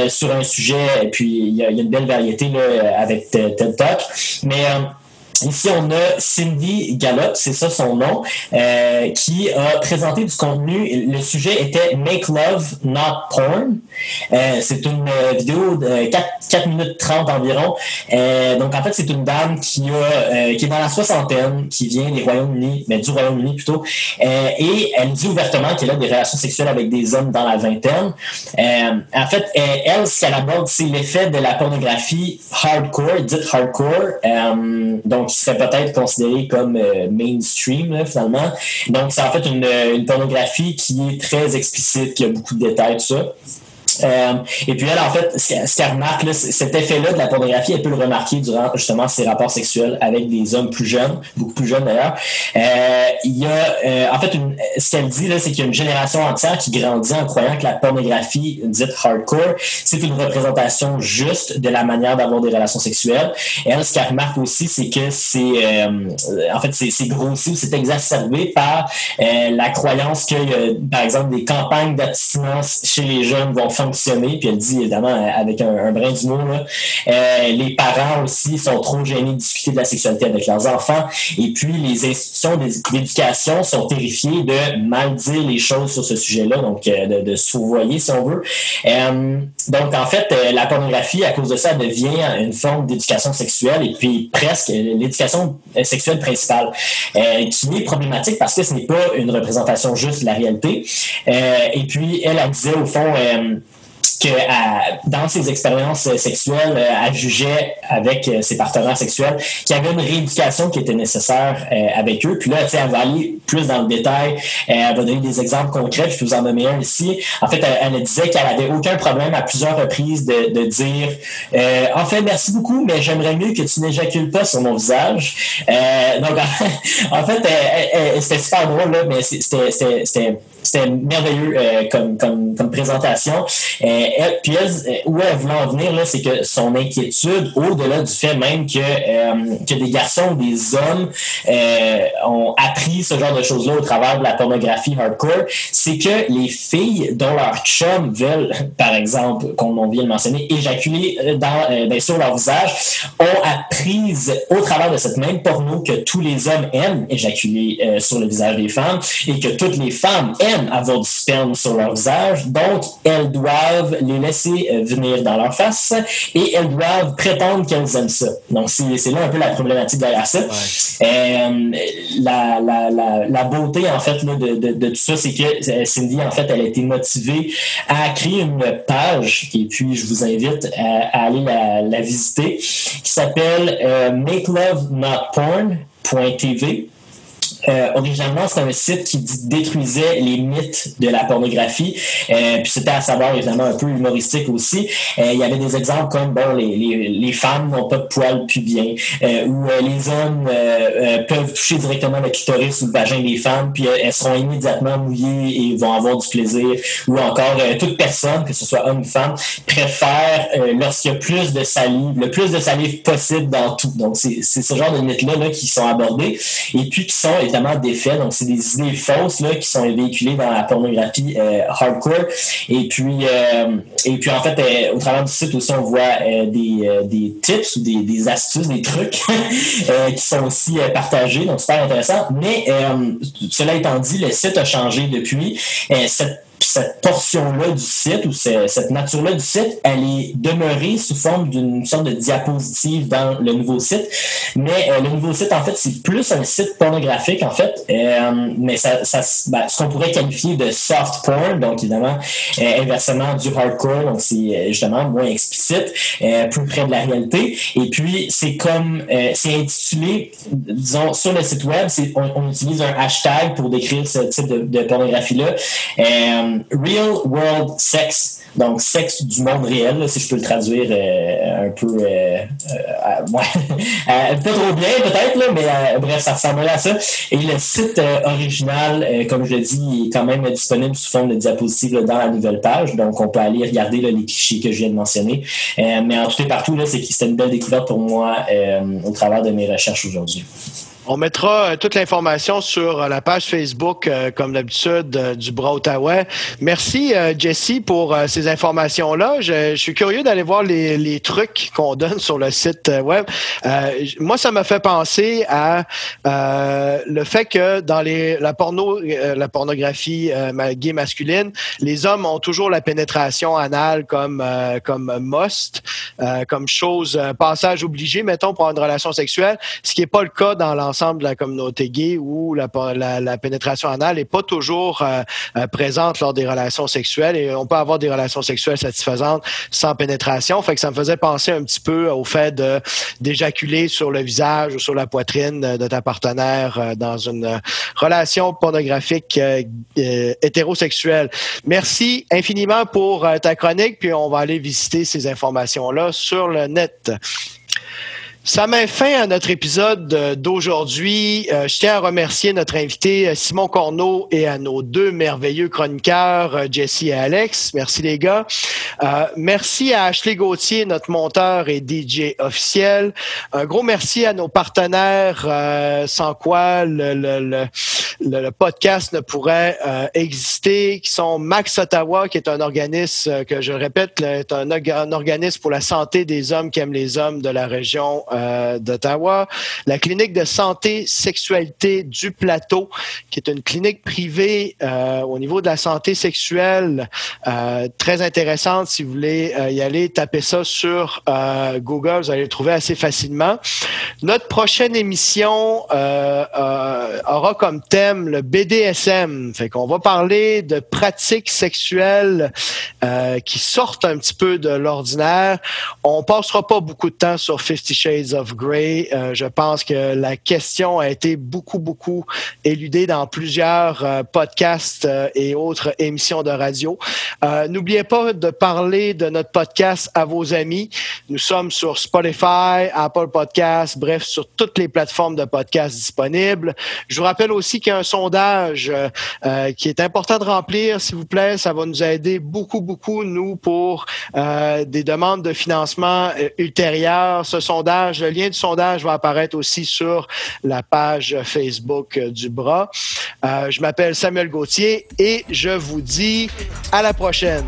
sur un sujet. Et puis, il y, a, une belle variété là, avec TED Talk. Mais Ici, on a Cindy Gallop, c'est ça son nom, euh, qui a présenté du contenu. Le sujet était Make Love, Not Porn. Euh, c'est une euh, vidéo de 4, minutes 30 environ. donc, en fait, c'est une dame qui, a, qui est dans la soixantaine, qui vient du Royaume-Uni plutôt, et elle dit ouvertement qu'elle a des relations sexuelles avec des hommes dans la vingtaine. en fait, elle, ce qu'elle aborde, c'est l'effet de la pornographie hardcore, dite hardcore. donc, qui serait peut-être considéré comme euh, mainstream, finalement. Donc, c'est en fait une, une, pornographie qui est très explicite, qui a beaucoup de détails, tout ça. Euh, et puis elle, en fait, ce qu'elle remarque, là, cet effet-là de la pornographie, elle peut le remarquer durant justement ses rapports sexuels avec des hommes plus jeunes, beaucoup plus jeunes d'ailleurs. Euh, il y a, euh, en fait, ce qu'elle dit c'est qu'il y a une génération entière qui grandit en croyant que la pornographie dite hardcore, c'est une représentation juste de la manière d'avoir des relations sexuelles. Et elle, ce qu'elle remarque aussi, c'est que c'est, en fait, c'est grossi ou c'est exacerbé par la croyance que, par exemple, des campagnes d'abstinence chez les jeunes vont faire puis elle dit évidemment avec un, brin d'humour, euh, les parents aussi sont trop gênés de discuter de la sexualité avec leurs enfants. Et puis les institutions d'éducation sont terrifiées de mal dire les choses sur ce sujet-là, donc euh, de, de se fourvoyer si on veut. Euh, donc en fait, la pornographie, à cause de ça, devient une forme d'éducation sexuelle et puis presque l'éducation sexuelle principale, qui est problématique parce que ce n'est pas une représentation juste de la réalité. et puis elle, elle disait au fond que dans ses expériences euh, sexuelles, euh, elle jugeait avec euh, ses partenaires sexuels qu'il y avait une rééducation qui était nécessaire avec eux. Puis là, elle va aller plus dans le détail. Elle va donner des exemples concrets. Je peux vous en nommer un ici. En fait, elle, disait qu'elle avait aucun problème à plusieurs reprises de, dire En fait, merci beaucoup, mais j'aimerais mieux que tu n'éjacules pas sur mon visage. donc, [laughs] en fait, c'était super drôle, là, mais c'était merveilleux euh, comme, présentation. Euh, puis elle, où elle voulait en venir, c'est que son inquiétude, au-delà du fait même que, euh, que des garçons des hommes ont appris ce genre de choses-là au travers de la pornographie hardcore, c'est que les filles dont leurs chums veulent, par exemple, comme on vient de mentionner, éjaculer dans, ben, sur leur visage, ont appris au travers de cette même porno que tous les hommes aiment éjaculer sur le visage des femmes et que toutes les femmes aiment avoir du sperme sur leur visage, donc elles doivent les laisser euh, venir dans leur face et elles doivent prétendre qu'elles aiment ça. Donc c'est là un peu la problématique derrière ça. Euh, la, la, la, la, beauté en fait là, de, de, de, tout ça, c'est que euh, Cindy en fait elle a été motivée à créer une page et puis je vous invite à, aller la, la, visiter qui s'appelle euh, Make Love Not Porn.tv euh, originalement, c'était un site qui détruisait les mythes de la pornographie. Euh, puis c'était à savoir, évidemment, un peu humoristique aussi. Euh, il y avait des exemples comme, bon, les, les, femmes n'ont pas de poils pubiens, euh, ou les hommes peuvent toucher directement le clitoris ou le vagin des femmes, puis elles seront immédiatement mouillées et vont avoir du plaisir. Ou encore, toute personne, que ce soit homme ou femme, préfère, lorsqu'il y a plus de salive, le plus de salive possible dans tout. Donc, c'est ce genre de mythes-là là, qui sont abordés et puis qui sont des faits. Donc, c'est des idées fausses là, qui sont véhiculées dans la pornographie euh, hardcore. Et puis, euh, et puis, en fait, euh, au travers du site aussi, on voit des, des tips ou des, des astuces, des trucs [laughs] qui sont aussi partagés. Donc, super intéressant. Mais cela étant dit, le site a changé depuis. cette cette portion-là du site ou cette nature-là du site, elle est demeurée sous forme d'une sorte de diapositive dans le nouveau site. Mais euh, le nouveau site, en fait, c'est plus un site pornographique, en fait. Euh, mais ça, ça ben, ce qu'on pourrait qualifier de soft porn, donc évidemment, euh, inversement du hardcore, donc c'est justement moins explicite, plus près de la réalité. Et puis, c'est comme, c'est intitulé, disons, sur le site web, on, utilise un hashtag pour décrire ce type de pornographie-là Real World Sex donc, sexe du monde réel, si je peux le traduire euh, un peu, euh, euh, pas [laughs] trop bien peut-être, mais bref, ça ressemble à ça. Et le site original, comme je l'ai dit, est quand même disponible sous forme de diapositive dans la nouvelle page. Donc, on peut aller regarder les clichés que je viens de mentionner. mais en tout et partout, c'est une belle découverte pour moi au travers de mes recherches aujourd'hui. On mettra euh, toute l'information sur euh, la page Facebook, euh, comme d'habitude, du Bras Ottawa. Merci, Jesse, pour ces informations-là. Je, suis curieux d'aller voir les, trucs qu'on donne sur le site web. moi, ça m'a fait penser à le fait que dans les, la, porno, la pornographie gay masculine, les hommes ont toujours la pénétration anale comme, comme must, comme chose, passage obligé, mettons, pour une relation sexuelle, ce qui n'est pas le cas dans l'ensemble de la communauté gay où la, pénétration anale n'est pas toujours euh, euh, présente lors des relations sexuelles et on peut avoir des relations sexuelles satisfaisantes sans pénétration. Fait que ça me faisait penser un petit peu au fait d'éjaculer sur le visage ou sur la poitrine de ta partenaire euh, dans une relation pornographique hétérosexuelle. Merci infiniment pour ta chronique, puis on va aller visiter ces informations-là sur le net. Ça met fin à notre épisode d'aujourd'hui. Euh, je tiens à remercier notre invité euh, Simon Corneau et à nos deux merveilleux chroniqueurs, euh, Jesse et Alex. Merci les gars. merci à Ashley Gauthier, notre monteur et DJ officiel. Un gros merci à nos partenaires sans quoi le, podcast ne pourrait exister, qui sont Max Ottawa, qui est un organisme que je répète, est un, un organisme pour la santé des hommes qui aiment les hommes de la région euh, d'Ottawa, la clinique de santé sexualité du plateau, qui est une clinique privée euh, au niveau de la santé sexuelle, euh, très intéressante. Si vous voulez y aller, tapez ça sur Google, vous allez le trouver assez facilement. Notre prochaine émission aura comme thème le BDSM, fait qu'on va parler de pratiques sexuelles qui sortent un petit peu de l'ordinaire. On passera pas beaucoup de temps sur Fifty Shades of Grey. Euh, je pense que la question a été beaucoup, beaucoup éludée dans plusieurs euh, podcasts euh, et autres émissions de radio. N'oubliez pas de parler de notre podcast à vos amis. Nous sommes sur Spotify, Apple Podcasts, bref, sur toutes les plateformes de podcasts disponibles. Je vous rappelle aussi qu'il y a un sondage qui est important de remplir, s'il vous plaît. Ça va nous aider beaucoup, beaucoup, nous, pour des demandes de financement ultérieures. Ce le lien du sondage va apparaître aussi sur la page Facebook du Bras. Euh, je m'appelle Samuel Gauthier et je vous dis à la prochaine.